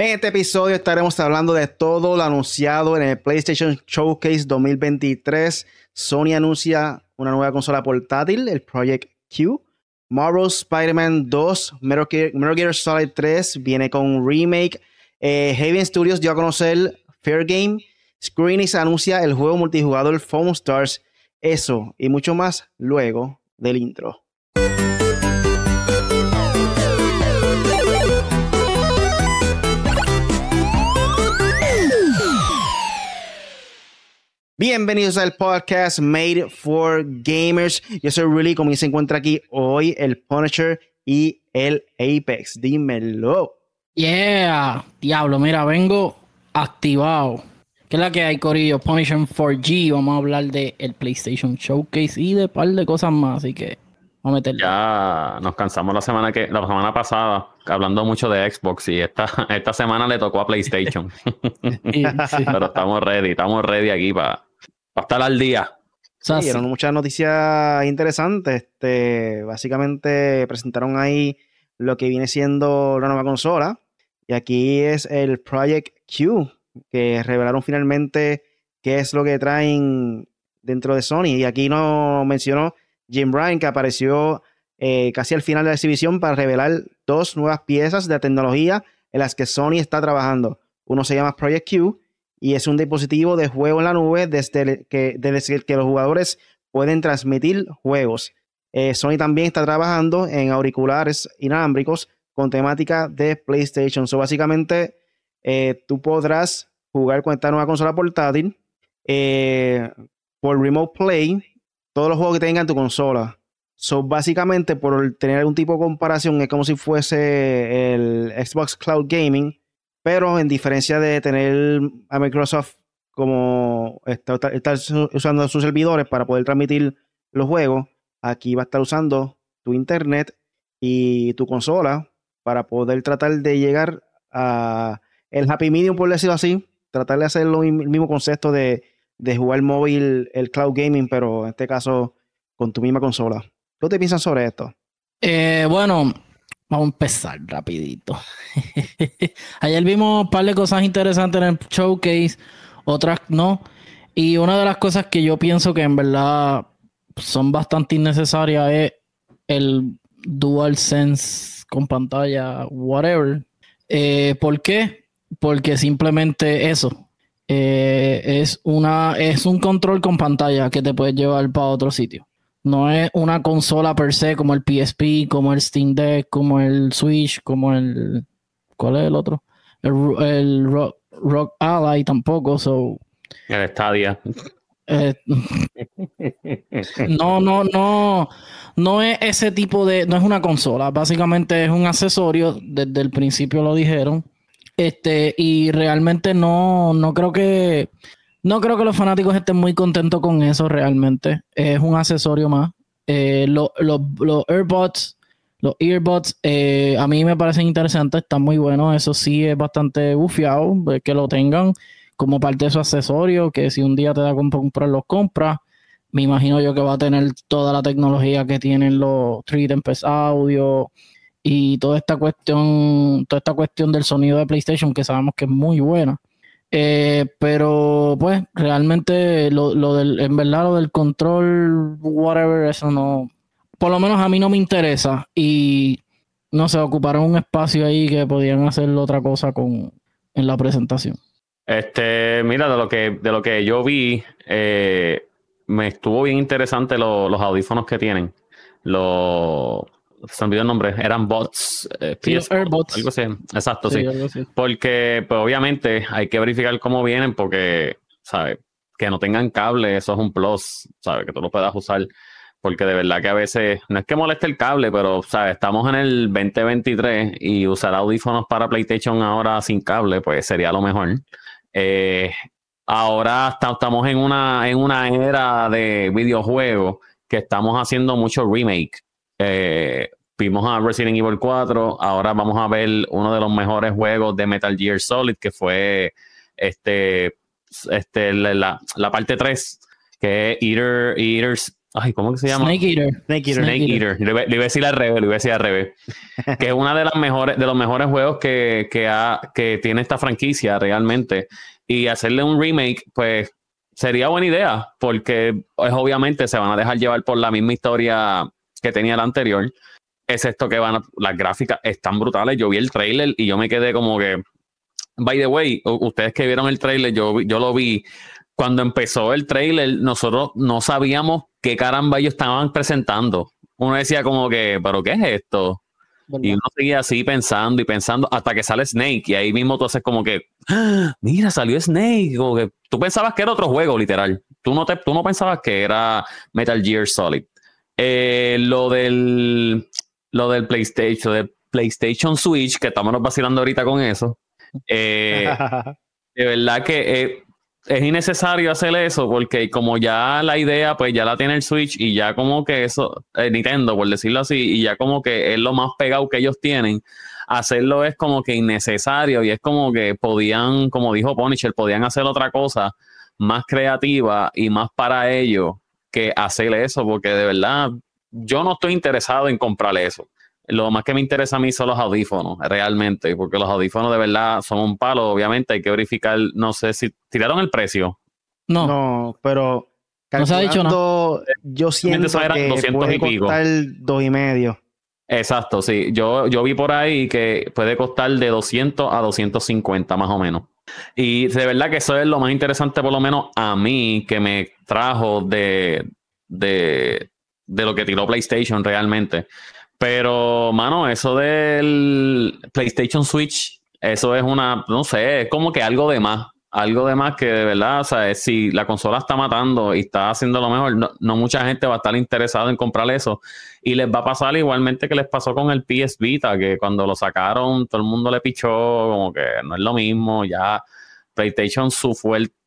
En este episodio estaremos hablando de todo lo anunciado en el PlayStation Showcase 2023. Sony anuncia una nueva consola portátil, el Project Q. Marvel Spider-Man 2, Metal Gear, Solid 3 viene con un remake. Eh, Haven Studios dio a conocer Fair Game. Screenix anuncia el juego multijugador Foam Stars. Eso y mucho más luego del intro. Bienvenidos al podcast Made for Gamers. Yo soy Really, como se encuentra aquí hoy el Punisher y el Apex. Dímelo. Yeah, diablo, mira, vengo activado. ¿Qué es la que hay, Corillo? Punisher 4G. Vamos a hablar de el PlayStation Showcase y de un par de cosas más, así que vamos a meterle. Ya nos cansamos la semana que la semana pasada hablando mucho de Xbox y esta, esta semana le tocó a PlayStation. Pero estamos ready, estamos ready aquí para estar al día. Sí, muchas noticias interesantes. Este, básicamente presentaron ahí lo que viene siendo la nueva consola. Y aquí es el Project Q, que revelaron finalmente qué es lo que traen dentro de Sony. Y aquí nos mencionó Jim Bryan, que apareció eh, casi al final de la exhibición para revelar dos nuevas piezas de tecnología en las que Sony está trabajando. Uno se llama Project Q y es un dispositivo de juego en la nube desde que, desde que los jugadores pueden transmitir juegos. Eh, Sony también está trabajando en auriculares inalámbricos con temática de PlayStation. So, básicamente, eh, tú podrás jugar con esta nueva consola portátil eh, por Remote Play todos los juegos que tengan tu consola. So, básicamente, por tener algún tipo de comparación, es como si fuese el Xbox Cloud Gaming pero en diferencia de tener a Microsoft como estar, usando sus servidores para poder transmitir los juegos, aquí va a estar usando tu internet y tu consola para poder tratar de llegar a el happy medium, por decirlo así, tratar de hacer el mismo concepto de, de jugar móvil, el cloud gaming, pero en este caso con tu misma consola. ¿Qué te piensas sobre esto? Eh, bueno, Vamos a empezar rapidito. Ayer vimos un par de cosas interesantes en el showcase, otras no. Y una de las cosas que yo pienso que en verdad son bastante innecesarias es el Dual Sense con pantalla, whatever. Eh, ¿Por qué? Porque simplemente eso. Eh, es, una, es un control con pantalla que te puedes llevar para otro sitio. No es una consola per se como el PSP, como el Steam Deck, como el Switch, como el. ¿Cuál es el otro? El, Rock, Ally tampoco. So, el Stadia. Eh, no, no, no. No es ese tipo de. No es una consola. Básicamente es un accesorio. Desde el principio lo dijeron. Este, y realmente no, no creo que. No creo que los fanáticos estén muy contentos con eso realmente. Es un accesorio más. Eh, los los earbuds, eh, a mí me parecen interesantes, están muy buenos. Eso sí es bastante bufiado, pues, que lo tengan como parte de su accesorio, que si un día te da con comprar los compras, me imagino yo que va a tener toda la tecnología que tienen los 3 Tempest Audio y toda esta cuestión, toda esta cuestión del sonido de PlayStation que sabemos que es muy buena. Eh, pero pues realmente lo, del, en verdad lo del control, whatever, eso no, por lo menos a mí no me interesa y no sé, ocuparon un espacio ahí que podían hacer otra cosa con en la presentación. Este, mira, de lo que, de lo que yo vi, eh, me estuvo bien interesante los audífonos que tienen. Los se olvidó el nombre, eran bots. Eh, algo así. Exacto, sí. Porque, pues, obviamente, hay que verificar cómo vienen, porque, ¿sabes? Que no tengan cable, eso es un plus, ¿sabes? Que tú lo puedas usar. Porque de verdad que a veces, no es que moleste el cable, pero, ¿sabes? Estamos en el 2023 y usar audífonos para PlayStation ahora sin cable, pues sería lo mejor. Eh, ahora estamos en una, en una era de videojuegos que estamos haciendo mucho remake. Eh, vimos a Resident Evil 4, ahora vamos a ver uno de los mejores juegos de Metal Gear Solid, que fue este, este, la, parte 3, que es Eater, Eaters, Ay, ¿cómo que se llama? Snake Eater. Snake Eater. Snake Eater. Le, iba a decir al revés, le iba a decir al revés. que es uno de, las mejores, de los mejores juegos que, que, ha, que tiene esta franquicia realmente. Y hacerle un remake, pues sería buena idea, porque pues, obviamente se van a dejar llevar por la misma historia que tenía la anterior. Es esto que van a, las gráficas están brutales. Yo vi el trailer y yo me quedé como que, by the way, ustedes que vieron el trailer, yo, yo lo vi cuando empezó el trailer, nosotros no sabíamos qué caramba ellos estaban presentando. Uno decía como que, pero ¿qué es esto? Y uno seguía así pensando y pensando hasta que sale Snake y ahí mismo tú haces como que, ¡Ah! mira, salió Snake. Como que tú pensabas que era otro juego, literal. Tú no, te, tú no pensabas que era Metal Gear Solid. Eh, lo del lo del PlayStation, del PlayStation Switch, que estamos vacilando ahorita con eso. Eh, de verdad que eh, es innecesario hacer eso porque como ya la idea pues ya la tiene el Switch y ya como que eso, eh, Nintendo por decirlo así, y ya como que es lo más pegado que ellos tienen, hacerlo es como que innecesario y es como que podían, como dijo Punisher, podían hacer otra cosa más creativa y más para ellos que hacer eso porque de verdad yo no estoy interesado en comprarle eso lo más que me interesa a mí son los audífonos, realmente, porque los audífonos de verdad son un palo. Obviamente hay que verificar, no sé si tiraron el precio. No, no pero no se ha dicho nada. Yo siento que puede costar dos y medio. Exacto, sí. Yo, yo vi por ahí que puede costar de 200 a 250 más o menos. Y de verdad que eso es lo más interesante, por lo menos a mí, que me trajo de, de, lo que tiró PlayStation realmente. Pero, mano, eso del PlayStation Switch, eso es una, no sé, es como que algo de más. Algo de más que de verdad, o sea, si la consola está matando y está haciendo lo mejor, no, mucha gente va a estar interesada en comprar eso. Y les va a pasar igualmente que les pasó con el PS Vita, que cuando lo sacaron, todo el mundo le pichó, como que no es lo mismo, ya PlayStation su,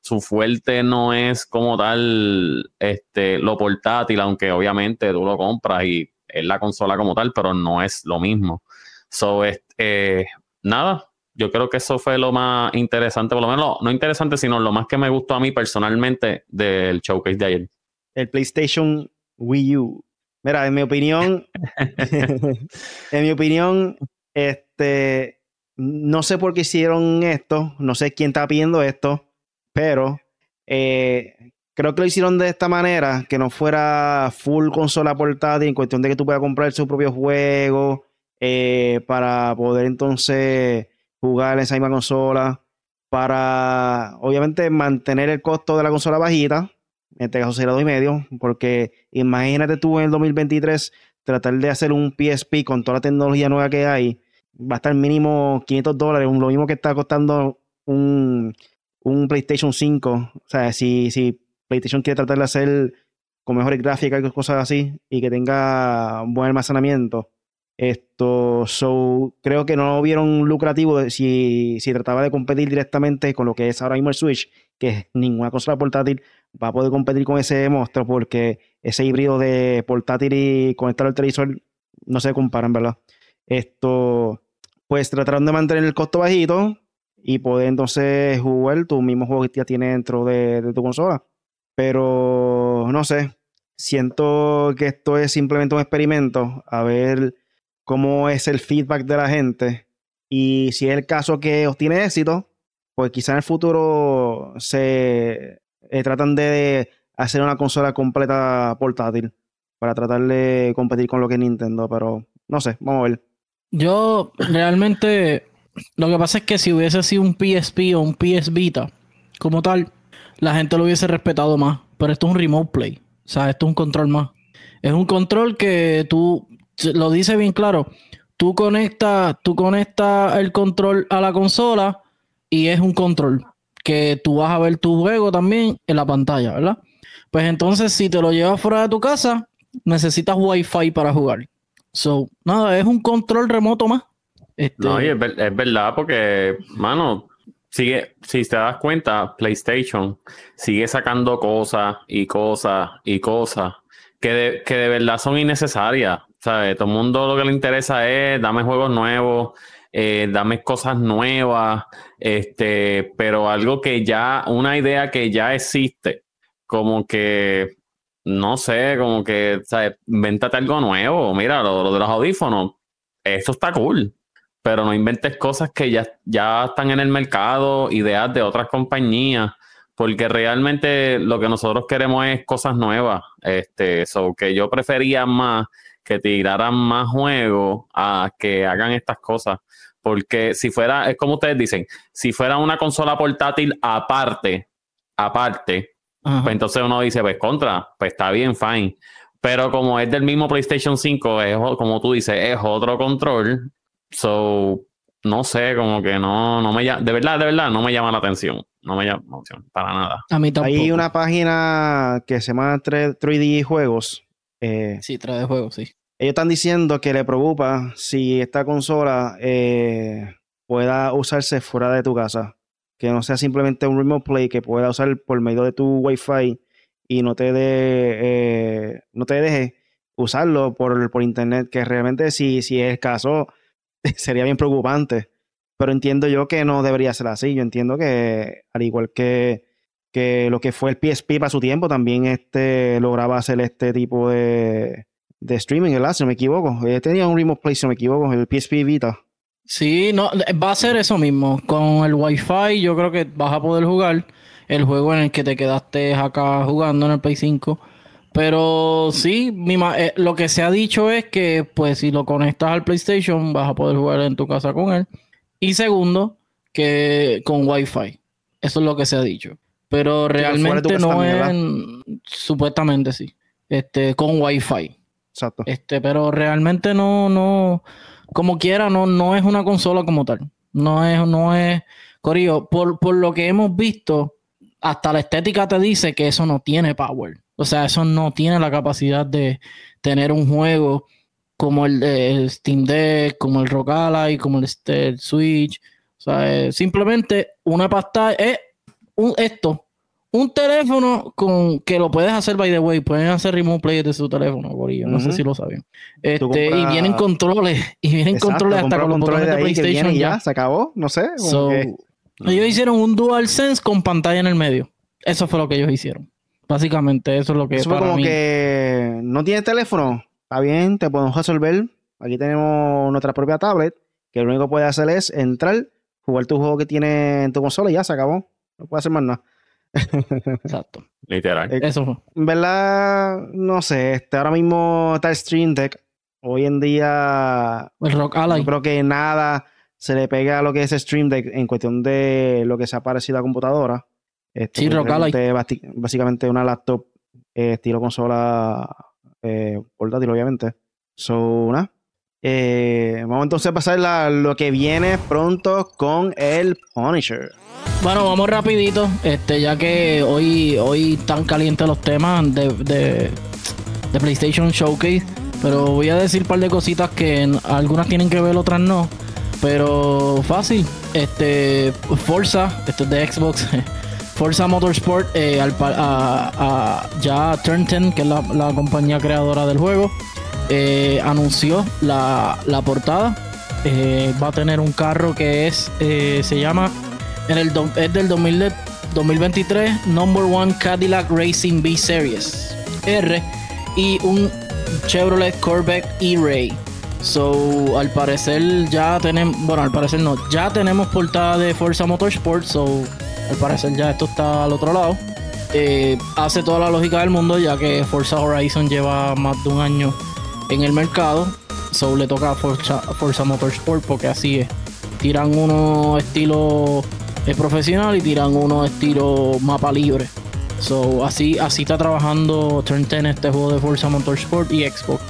su fuerte no es como tal este, lo portátil, aunque obviamente tú lo compras y es la consola como tal, pero no es lo mismo. So, eh, nada, yo creo que eso fue lo más interesante, por lo menos no interesante, sino lo más que me gustó a mí personalmente del showcase de ayer. El PlayStation Wii U. Mira, en mi opinión, en mi opinión, este, no sé por qué hicieron esto, no sé quién está pidiendo esto, pero eh, creo que lo hicieron de esta manera, que no fuera full consola portátil, en cuestión de que tú puedas comprar su propio juego eh, para poder entonces jugar en esa misma consola, para obviamente mantener el costo de la consola bajita, en este caso y medio, porque imagínate tú en el 2023 tratar de hacer un PSP con toda la tecnología nueva que hay, va a estar mínimo 500 dólares, lo mismo que está costando un, un PlayStation 5. O sea, si, si PlayStation quiere tratar de hacer con mejores gráficas y cosas así y que tenga buen almacenamiento. Esto, so, creo que no lo vieron lucrativo si, si trataba de competir directamente con lo que es ahora mismo el Switch, que ninguna consola portátil va a poder competir con ese monstruo porque ese híbrido de portátil y conectar al televisor no se comparan, ¿verdad? Esto, pues trataron de mantener el costo bajito y poder entonces jugar tu mismo juego que ya tiene dentro de tu consola. Pero no sé, siento que esto es simplemente un experimento, a ver cómo es el feedback de la gente. Y si es el caso que obtiene éxito, pues quizá en el futuro se eh, tratan de hacer una consola completa portátil para tratar de competir con lo que es Nintendo, pero no sé, vamos a ver. Yo realmente, lo que pasa es que si hubiese sido un PSP o un PS Vita como tal, la gente lo hubiese respetado más. Pero esto es un remote play. O sea, esto es un control más. Es un control que tú, lo dice bien claro, tú conectas, tú conectas el control a la consola y es un control que tú vas a ver tu juego también en la pantalla, ¿verdad? Pues entonces, si te lo llevas fuera de tu casa, necesitas Wi-Fi para jugar. So, nada, es un control remoto más. Este... No, y es, es, verdad, porque, mano, sigue, si te das cuenta, PlayStation sigue sacando cosas y cosas y cosas que de, que de verdad son innecesarias. ¿Sabes? Todo el mundo lo que le interesa es dame juegos nuevos, eh, dame cosas nuevas, este, pero algo que ya, una idea que ya existe, como que no sé, como que, ¿sabes? Invéntate algo nuevo. Mira, lo, de los audífonos, eso está cool. Pero no inventes cosas que ya, ya están en el mercado, ideas de otras compañías, porque realmente lo que nosotros queremos es cosas nuevas. Este, so que yo prefería más que tiraran más juegos a que hagan estas cosas. Porque si fuera, es como ustedes dicen, si fuera una consola portátil aparte, aparte, pues entonces uno dice, pues contra, pues está bien, fine. Pero como es del mismo PlayStation 5, es como tú dices, es otro control. So, no sé, como que no, no me llama, de verdad, de verdad, no me llama la atención. No me llama la atención, para nada. A mí tampoco. Hay una página que se llama 3D Juegos. Eh, sí, 3D Juegos, sí. Ellos están diciendo que le preocupa si esta consola eh, pueda usarse fuera de tu casa que no sea simplemente un remote play que pueda usar por medio de tu Wi-Fi y no te, de, eh, no te deje usarlo por, por internet, que realmente si, si es el caso sería bien preocupante. Pero entiendo yo que no debería ser así. Yo entiendo que al igual que, que lo que fue el PSP para su tiempo, también este lograba hacer este tipo de, de streaming, ¿verdad? Si no me equivoco. Eh, tenía un remote play, si no me equivoco, el PSP Vita. Sí, no, va a ser eso mismo. Con el Wi-Fi yo creo que vas a poder jugar el juego en el que te quedaste acá jugando en el Play 5. Pero sí, eh, lo que se ha dicho es que pues si lo conectas al PlayStation vas a poder jugar en tu casa con él. Y segundo, que con Wi-Fi. Eso es lo que se ha dicho. Pero realmente no es... Supuestamente sí. Este, con Wi-Fi. Exacto. Este, pero realmente no, no como quiera, no, no es una consola como tal. No es, no es. Corillo, por, por lo que hemos visto, hasta la estética te dice que eso no tiene power. O sea, eso no tiene la capacidad de tener un juego como el, Steam Deck, como el Rock Ally, como el, este, Switch. O sea, simplemente una pantalla. Es un, esto, un teléfono con que lo puedes hacer by the way, pueden hacer remote play de su teléfono, Gorillo, no sé si lo saben. Este, y vienen controles, y vienen controles hasta con controles de, PlayStation y ya, se acabó, no sé. Ellos hicieron un DualSense con pantalla en el medio. Eso fue lo que ellos hicieron. Básicamente, eso es lo que eso fue como que no tienes teléfono, está bien, te podemos resolver. Aquí tenemos nuestra propia tablet, que lo único que puede hacer es entrar, jugar tu juego que tiene en tu consola y ya se acabó. No puede hacer más nada. Exacto. Literal. Eh, Eso. En verdad, no sé. Este, ahora mismo está el Stream Deck. Hoy en día. El Rock Ally. creo que nada se le pega a lo que es Stream Deck en cuestión de lo que se ha parecido a computadora. Este, sí, Rock Ally. Básicamente una laptop eh, estilo consola eh, portátil, obviamente. So, nada. Eh, vamos entonces a pasar a lo que viene pronto con el Punisher. Bueno, vamos rapidito, este, ya que hoy, hoy están calientes los temas de, de, PlayStation Showcase. Pero voy a decir un par de cositas que algunas tienen que ver, otras no. Pero fácil. Este, Forza, esto es de Xbox. Forza Motorsport, eh, al, a, ya Turn 10, que es la, compañía creadora del juego, eh, anunció la, la portada. Eh, va a tener un carro que es, se llama es del 2023 Number One Cadillac Racing B Series R y un Chevrolet Corvette E-Ray. So, al parecer ya tenemos, bueno, al parecer no, ya tenemos portada de Forza Motorsport, so, al parecer ya esto está al otro lado. Eh, hace toda la lógica del mundo ya que Forza Horizon lleva más de un año en el mercado, so le toca a Forza, Motorsport porque así es. Tiran uno estilo es profesional y tiran uno estilo mapa libre. So, así, así está trabajando Turn 10 este juego de Forza Motorsport y Xbox.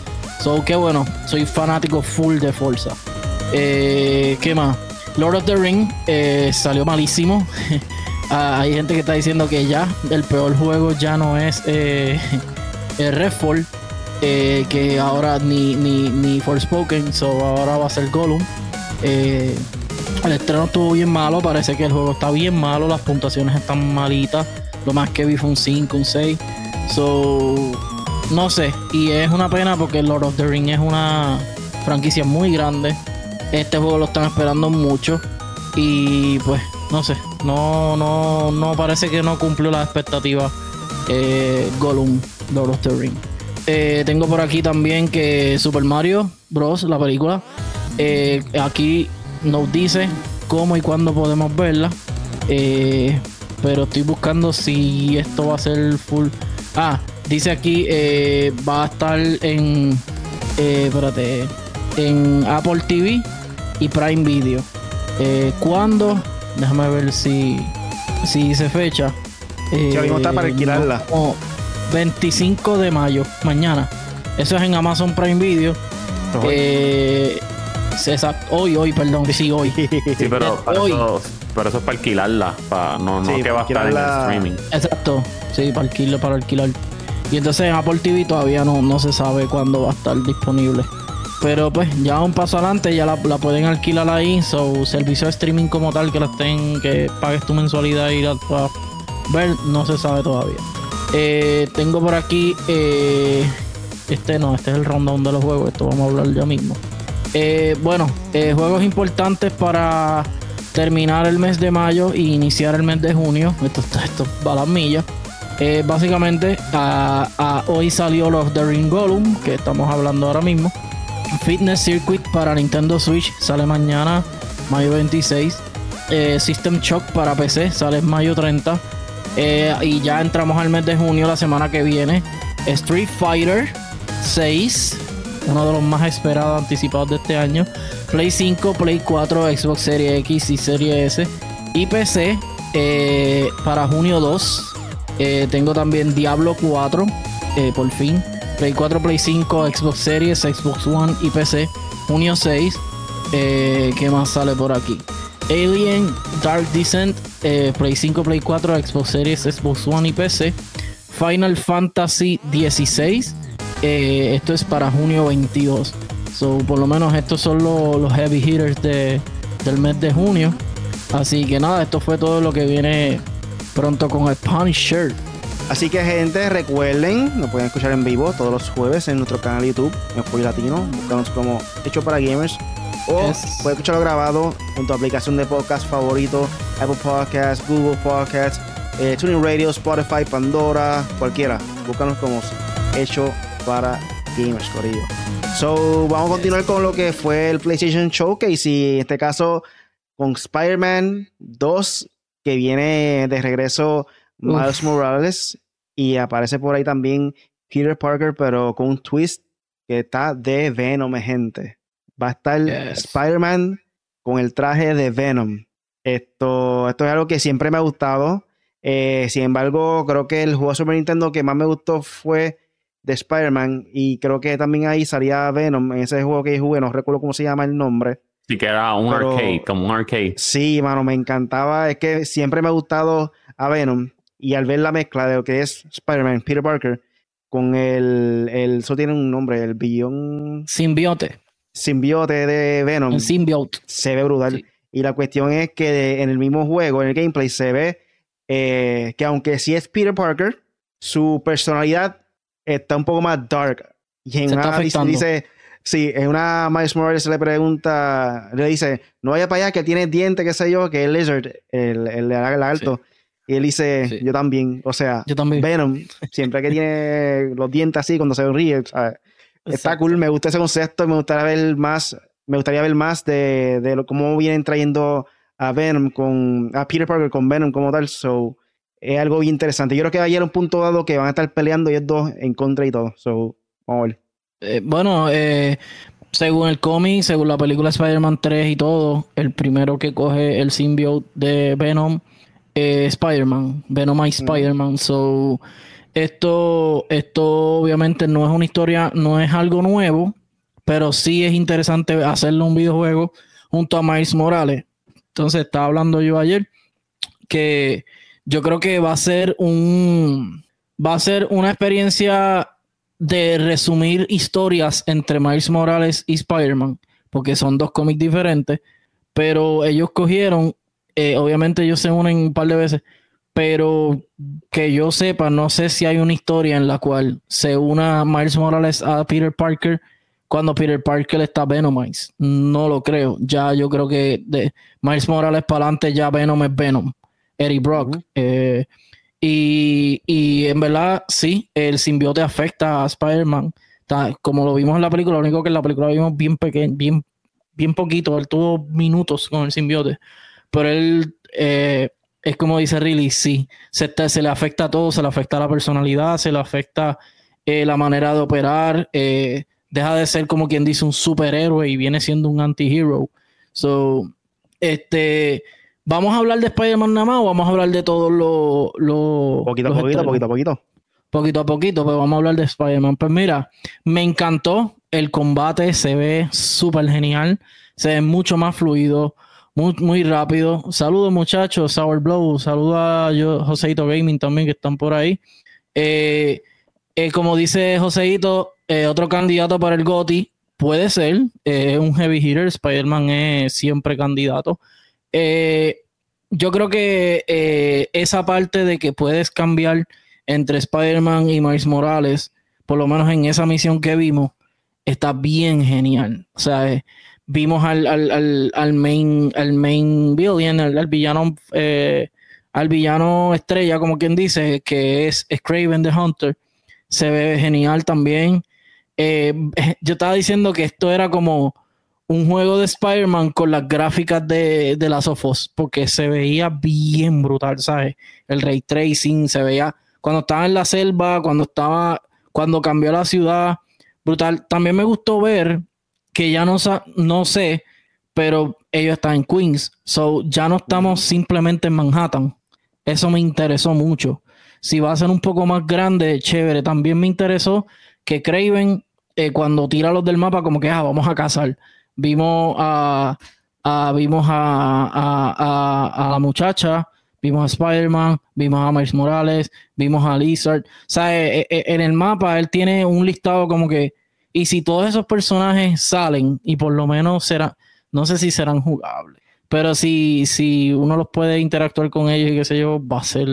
So, qué bueno, soy fanático full de Forza. Eh, ¿Qué más? Lord of the Ring eh, salió malísimo. Ah, hay gente que está diciendo que ya el peor juego ya no es eh, Redfall, eh, que ahora ni, ni, ni Forspoken, so ahora va a ser Gollum. Eh, el estreno estuvo bien malo, parece que el juego está bien malo, las puntuaciones están malitas. Lo más que vi fue un 5, un 6. So, no sé. Y es una pena porque Lord of the Ring es una franquicia muy grande. Este juego lo están esperando mucho. Y pues, no sé. No, no, no parece que no cumplió las expectativas eh, Gollum, Lord of the Ring. Eh, tengo por aquí también que Super Mario Bros. la película. Eh, aquí nos dice cómo y cuándo podemos verla. pero estoy buscando si esto va a ser full. Ah, dice aquí va a estar en. espérate. En Apple TV y Prime Video. ¿Cuándo? Déjame ver si, si dice fecha. Ya mismo está para alquilarla. 25 de mayo, mañana. Eso es en Amazon Prime Video. Eh, hoy, hoy, perdón, sí, hoy. Sí, pero, hoy. Eso, pero eso es para alquilarla, para, no, no que va a estar en el streaming. Exacto, sí, para alquilar, para alquilar. Y entonces en Apple TV todavía no, no se sabe cuándo va a estar disponible. Pero pues ya un paso adelante, ya la, pueden alquilar ahí. So, servicio de streaming como tal que la estén, que pagues tu mensualidad y la puedas ver, no se sabe todavía. Eh, tengo por aquí. Eh, este no, este es el rundown de los juegos. Esto vamos a hablar ya mismo. Eh, bueno, juegos importantes para terminar el mes de mayo e iniciar el mes de junio. Esto, esto, va a las millas. básicamente, hoy salió los The Ring Gollum, que estamos hablando ahora mismo. Fitness Circuit para Nintendo Switch sale mañana, mayo 26. System Shock para PC sale mayo 30. Eh, y ya entramos al mes de junio, la semana que viene. Street Fighter 6, uno de los más esperados, anticipados de este año. Play 5, Play 4, Xbox Series X y Series S. Y PC eh, para junio 2. Eh, tengo también Diablo 4, por fin. Play 4, Play 5, Xbox Series, Xbox One y PC. Junio 6. ¿Qué más sale por aquí? Alien Dark Descent, eh, Play 5, Play 4, Xbox Series, Xbox One y PC. Final Fantasy 16, eh, esto es para junio 22. So, por lo menos estos son los, heavy hitters de, del mes de junio. Así que nada, esto fue todo lo que viene pronto con el Punisher. Así que gente, recuerden, nos pueden escuchar en vivo todos los jueves en nuestro canal de YouTube, en Latino, buscamos como Hecho para Gamers o puedes escucharlo grabado en tu aplicación de podcast favorito, Apple Podcasts, Google Podcasts, eh, Tuning Radio, Spotify, Pandora, cualquiera. Búscanos como hecho para gamers, Corillo. So, vamos a continuar con lo que fue el PlayStation Showcase y en este caso con Spider-Man 2, que viene de regreso Miles Morales y aparece por ahí también Peter Parker, pero con un twist que está de Venom, gente va a estar Spider-Man con el traje de Venom. Esto, esto es algo que siempre me ha gustado. Eh, sin embargo, creo que el juego de Super Nintendo que más me gustó fue de Spider-Man. Y creo que también ahí salía Venom en ese juego que jugué. No recuerdo cómo se llama el nombre. Sí, que era un arcade, como un arcade. Sí, mano, me encantaba. Es que siempre me ha gustado a Venom. Y al ver la mezcla de lo que es Spider-Man, Peter Parker, con el, el. Eso tiene un nombre, el billón. Simbiote simbiote de Venom. Se ve brutal. Y la cuestión es que en el mismo juego, en el gameplay, se ve eh, que aunque sí es Peter Parker, su personalidad está un poco más dark. Y en una dice, sí, en una Miles Morales le pregunta, le dice, no vaya para allá que tiene dientes, qué sé yo, que es Lizard, el, el, alto. Y él dice, yo también. O sea, Venom, siempre que tiene los dientes así, cuando se ríe, ¿sabes? Está cool, me gusta ese concepto, me gustaría ver más, me gustaría ver más de, de cómo vienen trayendo a Venom con, a Peter Parker con Venom como tal, so es algo bien interesante. Yo creo que va a llegar un punto dado que van a estar peleando ellos dos en contra y todo, so vamos a ver. Eh, bueno, eh, según el cómic, según la película Spider-Man 3 y todo, el primero que coge el symbiote de Venom es Spider-Man, Venom y Spider-Man, so esto, esto obviamente no es una historia, no es algo nuevo, pero sí es interesante hacerlo un videojuego junto a Miles Morales. Entonces, estaba hablando yo ayer que yo creo que va a ser un va a ser una experiencia de resumir historias entre Miles Morales y Spider-Man, porque son dos cómics diferentes, pero ellos cogieron, eh, obviamente ellos se unen un par de veces, pero que yo sepa, no sé si hay una historia en la cual se una Miles Morales a Peter Parker cuando Peter Parker está Venomized. No lo creo. Ya yo creo que de Miles Morales para adelante ya Venom es Venom. Eddie Brock. Eh, Y, y en verdad, sí, el simbiote afecta a Spider-Man. Como lo vimos en la película, lo único que en la película vimos bien pequeño, bien, bien poquito, él tuvo minutos con el simbiote. Pero él, eh, es como dice Riley, sí, se, se, le afecta a todo, se le afecta a la personalidad, se le afecta eh, la manera de operar, eh, deja de ser como quien dice un superhéroe y viene siendo un anti-hero. So, este, ¿vamos a hablar de Spider-Man nada más o vamos a hablar de todos los... Lo, poquito a poquito, poquito a poquito. Poquito a poquito, pero vamos a hablar de Spider-Man. Pues mira, me encantó el combate, se ve súper genial, se ve mucho más fluido, muy, muy rápido. Saludos muchachos, Sour Blow, saludos a yo, Joseito Gaming también que están por ahí. Eh, eh, como dice Joseito, eh, otro candidato para el GOTI puede ser, es un heavy hitter, Spider-Man es siempre candidato. yo creo que esa parte de que puedes cambiar entre Spider-Man y Miles Morales, por lo menos en esa misión que vimos, está bien genial. O sea, vimos al, al, main, al main villain, al, villano, eh, al villano estrella, como quien dice, que es, Craven the Hunter. Se ve genial también. Eh, yo estaba diciendo que esto era como un juego de Spider-Man con las gráficas de, de las Sofos, porque se veía bien brutal, ¿sabes? El ray tracing se veía cuando estaba en la selva, cuando estaba, cuando cambió la ciudad, brutal. También me gustó ver que ya no, no sé, pero ellos están en Queens. So ya no estamos simplemente en Manhattan. Eso me interesó mucho. Si va a ser un poco más grande, chévere. También me interesó que Craven, eh, cuando tira los del mapa, como que ah, vamos a cazar. Vimos a, vimos a, a, la muchacha, vimos a Spider-Man, vimos a Miles Morales, vimos a Lizard. O sea, eh, eh, en el mapa él tiene un listado como que y si todos esos personajes salen y por lo menos serán, no sé si serán jugables, pero si, si uno los puede interactuar con ellos y qué sé yo, va a ser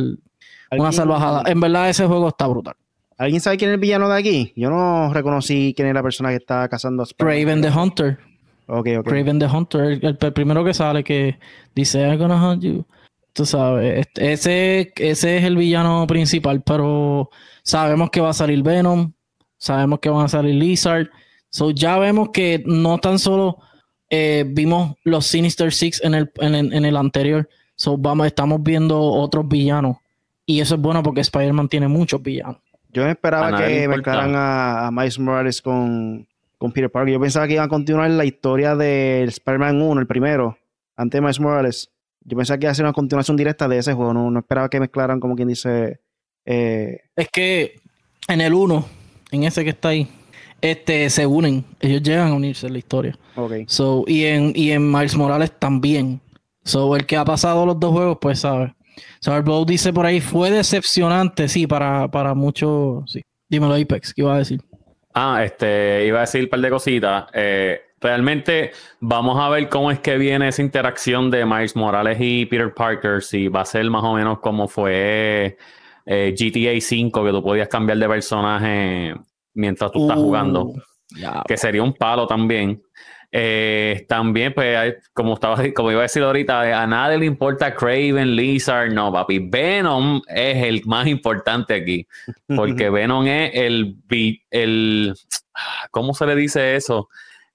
una salvajada. En verdad ese juego está brutal. ¿Alguien sabe quién es el villano de aquí? Yo no reconocí quién es la persona que está cazando a Raven the Hunter. Okay, okay. Raven the Hunter, el, primero que sale que dice I'm gonna hunt you. Tú sabes, ese, ese es el villano principal, pero sabemos que va a salir Venom, sabemos que van a salir Lizard. So ya vemos que no tan solo eh, vimos los Sinister Six en el, en, el anterior. So vamos, estamos viendo otros villanos. Y eso es bueno porque Spider-Man tiene muchos villanos. Yo esperaba que mezclaran a, a, Miles Morales con, con Peter Parker. Yo pensaba que iban a continuar la historia del Spider-Man 1, el primero, antes de Miles Morales. Yo pensaba que iba a ser una continuación directa de ese juego. No, no esperaba que mezclaran, como quien dice. Eh, es que en el 1 en ese que está ahí, este, se unen. Ellos llegan a unirse en la historia. Okay. So, y, en, y en Miles Morales también. So, el que ha pasado los dos juegos, pues sabe. So, Blow dice por ahí, fue decepcionante, sí, para, para muchos. Sí. Dímelo, Apex, ¿qué iba a decir? Ah, este, iba a decir un par de cositas. Eh, realmente vamos a ver cómo es que viene esa interacción de Miles Morales y Peter Parker, si va a ser más o menos como fue eh, GTA 5 que tú podías cambiar de personaje mientras tú estás jugando, uh, que sería un palo también. Eh, también, pues, como estaba, como iba a decir ahorita, a nadie le importa Craven, Lizard, no, papi. Venom es el más importante aquí, porque Venom es el, el, ¿cómo se le dice eso?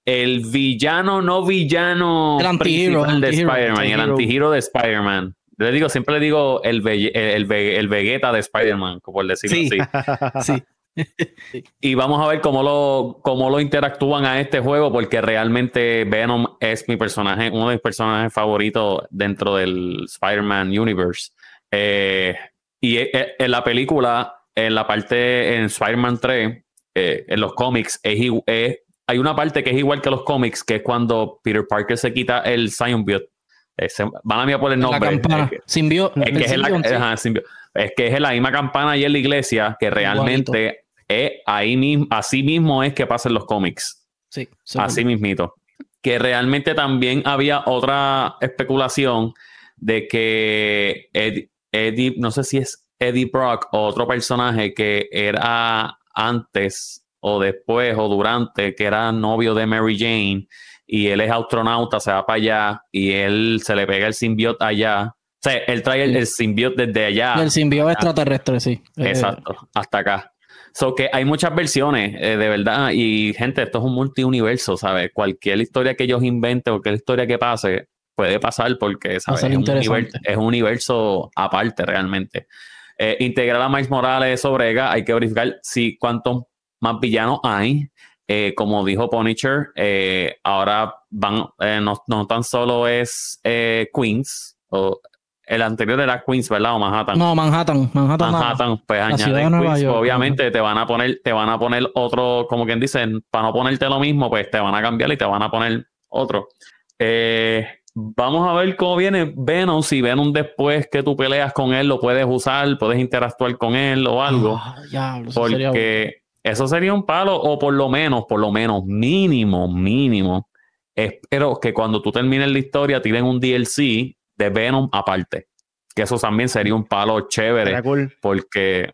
El villano, no villano el principal de Spider-Man, el antihero de Spider-Man. Le digo, siempre le digo el, el, el, Vegeta de Spider-Man, por decirlo así. sí. y vamos a ver cómo lo, cómo lo interactúan a este juego, porque realmente Venom es mi personaje, uno de mis personajes favoritos dentro del Spider-Man Universe. Eh, y e, e, en la película, en la parte en Spider-Man 3, eh, en los cómics, es, hay una parte que es igual que los cómics, que es cuando Peter Parker se quita el Symbiote van a mí a poner el nombre. La campana. Es, que es, la, es, que es la misma campana y en la iglesia que realmente es ahí mismo, así mismo es que pasa en los cómics. Sí. Así mismito. Que realmente también había otra especulación de que Eddie, no sé si es Eddie Brock o otro personaje que era antes o después o durante, que era novio de Mary Jane y él es astronauta, se va para allá y él se le pega el simbiote allá. sea, él trae el, simbiote desde allá. El simbiote extraterrestre, sí. Eh, Exacto, hasta acá. So que hay muchas versiones, eh, de verdad, y gente, esto es un multiuniverso, ¿sabes? Cualquier historia que ellos inventen, cualquier historia que pase, puede pasar porque, ¿sabes? Es un, universo, es un, universo, aparte realmente. Eh, integrar a Miles Morales sobre Ega, hay que verificar si cuántos más villanos hay. Eh, como dijo Punisher, eh, ahora van, no, no, tan solo es Queens, o el anterior era Queens, ¿verdad? O Manhattan. No, Manhattan, Manhattan. Manhattan, pues añade Queens, obviamente te van a poner, te van a poner otro, como quien dice, para no ponerte lo mismo, pues te van a cambiar y te van a poner otro. vamos a ver cómo viene Venom. Si Venom después que tú peleas con él, lo puedes usar, puedes interactuar con él o algo. Ah, porque eso sería un palo, o por lo menos, por lo menos, mínimo, mínimo. Espero que cuando tú termines la historia tiren un DLC de Venom aparte. Que eso también sería un palo chévere. Porque,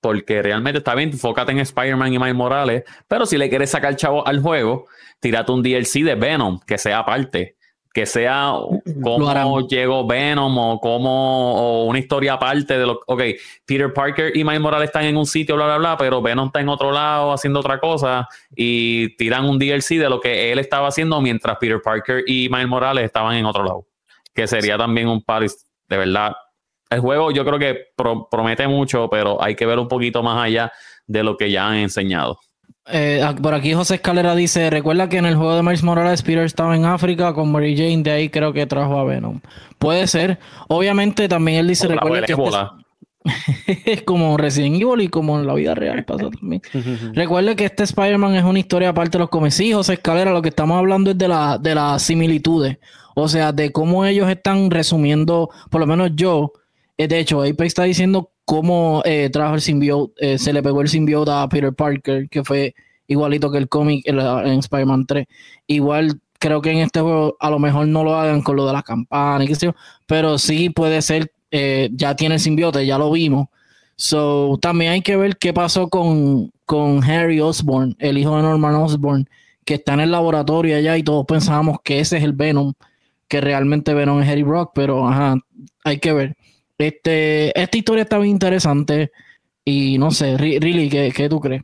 porque realmente está bien, enfócate en Spider-Man y Miles Morales. Pero si le quieres sacar chavo al juego, tírate un DLC de Venom que sea aparte que sea cómo llegó Venom o como una historia aparte de lo ok, Peter Parker y Miles Morales están en un sitio, bla, bla, bla, pero Venom está en otro lado haciendo otra cosa y tiran un DLC de lo que él estaba haciendo mientras Peter Parker y Miles Morales estaban en otro lado, que sería también un paris de verdad. El juego yo creo que promete mucho, pero hay que ver un poquito más allá de lo que ya han enseñado. Eh, por aquí José Escalera dice: Recuerda que en el juego de Miles Morales, Peter estaba en África con Mary Jane, de ahí creo que trajo a Venom. Puede ser. Obviamente, también él dice: Recuerda que. Este es como Resident Evil y como en la vida real pasa también. Recuerde que este Spider-Man es una historia aparte de los cómics. Sí, José Escalera, lo que estamos hablando es de, la, de las similitudes. O sea, de cómo ellos están resumiendo, por lo menos yo. Eh, de hecho, Apex está diciendo cómo eh, trajo el simbiote, eh, se le pegó el simbiote a Peter Parker, que fue igualito que el cómic en, Spider-Man 3. Igual creo que en este juego a lo mejor no lo hagan con lo de las campanas, qué sé yo, pero sí puede ser, eh, ya tiene el simbiote, ya lo vimos. So, también hay que ver qué pasó con, con Harry Osborn, el hijo de Norman Osborn, que está en el laboratorio allá y todos pensábamos que ese es el Venom, que realmente Venom es Harry Brock, pero ajá, hay que ver. Este, esta historia está muy interesante y no sé, really, ¿qué, qué tú crees?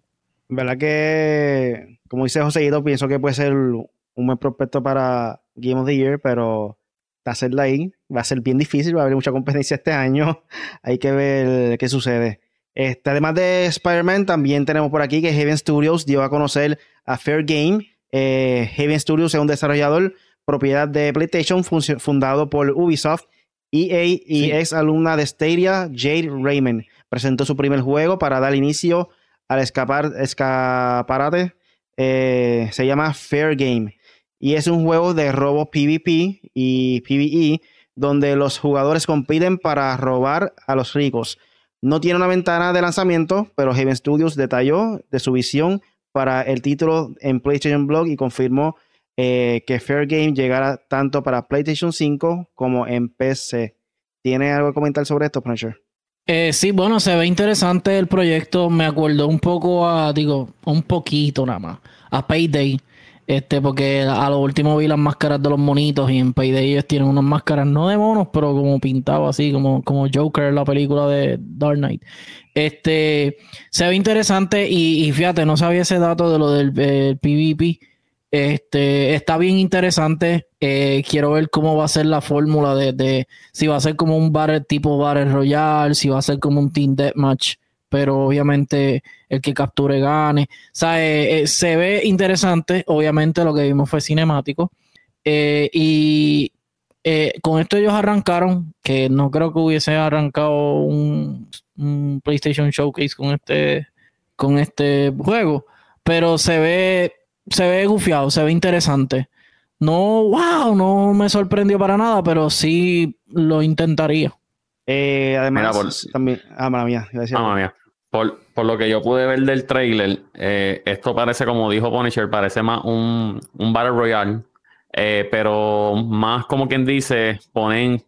¿Verdad que, como dice José pienso que puede ser un buen prospecto para Game of the Year, pero hacerla ahí va a ser bien difícil, va a haber mucha competencia este año, hay que ver qué sucede. Este, además de Spider-Man, también tenemos por aquí que Heaven Studios dio a conocer a Fair Game. Eh, Heaven Studios es un desarrollador propiedad de PlayStation fundado por Ubisoft EA y ex alumna de Stadia, Jade Raymond, presentó su primer juego para dar inicio al escapar, escaparate. Eh, se llama Fair Game y es un juego de robo PvP y PvE donde los jugadores compiten para robar a los ricos. No tiene una ventana de lanzamiento, pero Heaven Studios detalló de su visión para el título en PlayStation Blog y confirmó eh, que Fair Game llegara tanto para PlayStation 5 como en PC. ¿Tiene algo que comentar sobre esto, Punisher? Eh, sí, bueno, se ve interesante el proyecto. Me acuerdo un poco a, digo, un poquito nada más, a Payday. Este, porque a lo último vi las máscaras de los monitos y en Payday ellos tienen unas máscaras no de monos, pero como pintado así, como, como Joker en la película de Dark Knight. Este, se ve interesante y, fíjate, no sabía ese dato de lo del PvP este, está bien interesante. Eh, quiero ver cómo va a ser la fórmula de, si va a ser como un bar tipo Battle Royale, si va a ser como un Team Deathmatch, pero obviamente el que capture gane. O eh, eh, se ve interesante. Obviamente lo que vimos fue cinemático. y con esto ellos arrancaron, que no creo que hubiese arrancado un, un PlayStation Showcase con este, con este juego, pero se ve se ve gufiado, se ve interesante. No, wow, no me sorprendió para nada, pero sí lo intentaría. Eh, además, por, también. Ah, mía. Ah, mía. Por, lo que yo pude ver del trailer, eh, esto parece, como dijo Punisher, parece más un, un Battle Royale. Eh, pero más como quien dice, ponen,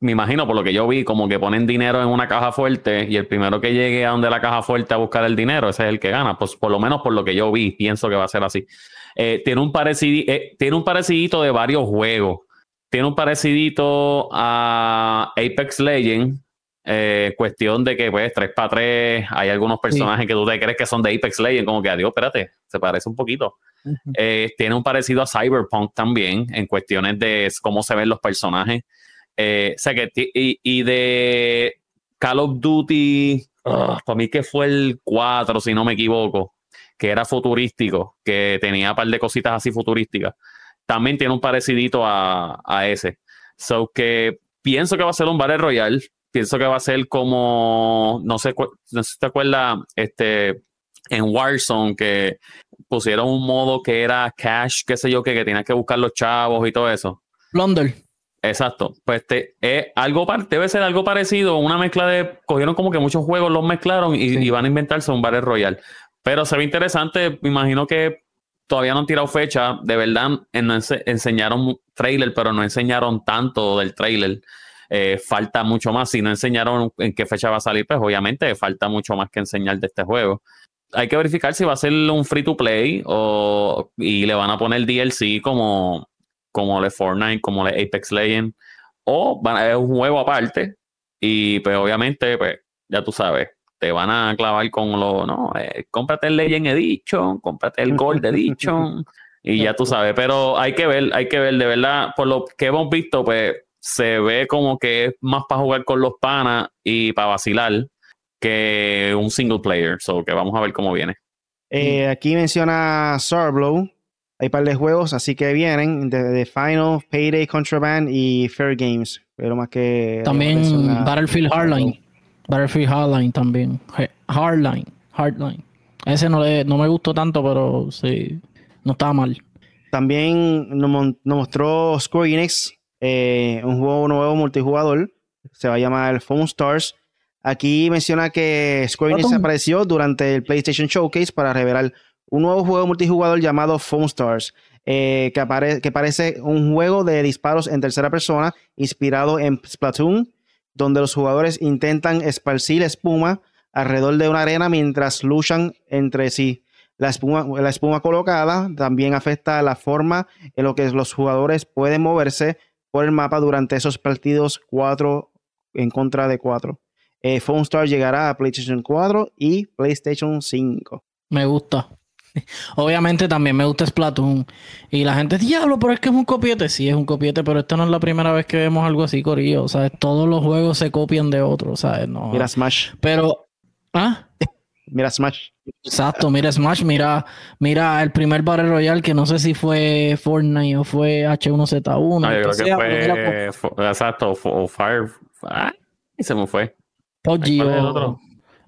me imagino por lo que yo vi, como que ponen dinero en una caja fuerte y el primero que llegue a donde la caja fuerte a buscar el dinero, ese es el que gana. Pues por lo menos por lo que yo vi, pienso que va a ser así. Eh, tiene un parecido, tiene un parecidito de varios juegos. Tiene un parecidito a Apex Legends. Eh, cuestión de que, pues, 3 para 3, hay algunos personajes que tú te crees que son de Apex Legends, como que, adiós, espérate, se parece un poquito. Eh, tiene un parecido a Cyberpunk también, en cuestiones de cómo se ven los personajes. Eh, que, y, de Call of Duty, ah, para mí que fue el 4, si no me equivoco, que era futurístico, que tenía un par de cositas así futurísticas. También tiene un parecidito a, ese. So que pienso que va a ser un Battle Royale. Pienso que va a ser como, no sé, no sé si te acuerdas, este, en Warzone, que pusieron un modo que era cash, qué sé yo, que, que tenías que buscar los chavos y todo eso. London. Exacto. Pues te, es algo debe ser algo parecido, una mezcla de. Cogieron como que muchos juegos, los mezclaron y, van a inventarse un Battle Royale. Pero se ve interesante. Me imagino que todavía no han tirado fecha. De verdad, enseñaron trailer, pero no enseñaron tanto del trailer. Eh, falta mucho más. Si no enseñaron en qué fecha va a salir, pues obviamente falta mucho más que enseñar de este juego. Hay que verificar si va a ser un free to play o y le van a poner DLC como como le Fortnite, como le Apex Legends, o a, es un juego aparte y pues obviamente, pues ya tú sabes, te van a clavar con lo, no, eh, cómprate el Legend Edition, cómprate el Gold Edition y ya tú sabes, pero hay que ver, hay que ver, de verdad, por lo que hemos visto, pues se ve como que es más para jugar con los panas y para vacilar que un single player, so que vamos a ver cómo viene. Eh, aquí menciona Sorblow, hay un par de juegos, así que vienen de, Final, Payday, Contraband y Fair Games. Pero más que. También Battlefield Hardline. Battlefield Hardline también. Hardline. Hardline. Ese no, le, no me gustó tanto, pero sí. No estaba mal. También nos, mostró Square Enix eh, un juego nuevo multijugador. Se va a llamar Phone Stars. Aquí menciona que Square Enix apareció durante el PlayStation Showcase para revelar un nuevo juego multijugador llamado Phone Stars, eh, que, que parece un juego de disparos en tercera persona inspirado en Splatoon, donde los jugadores intentan esparcir espuma alrededor de una arena mientras luchan entre sí. La espuma, la espuma colocada también afecta la forma en la que los jugadores pueden moverse por el mapa durante esos partidos 4 en contra de 4. Eh, Phone Stars llegará a PlayStation 4 y PlayStation 5. Me gusta. Obviamente también me gusta Splatoon. Y la gente dice, diablo, pero es que es un copiete. Sí, es un copiete, pero esta no es la primera vez que vemos algo así, Corillo. O sea, todos los juegos se copian de otros, ¿sabes? No, mira Smash. Pero, ¿ah? Mira Smash. Exacto, mira Smash, mira, mira el primer Battle Royale que no sé si fue Fortnite o fue H1Z1. Ah, yo creo que fue, exacto, o Fire. Ah, se me fue. PUBG o,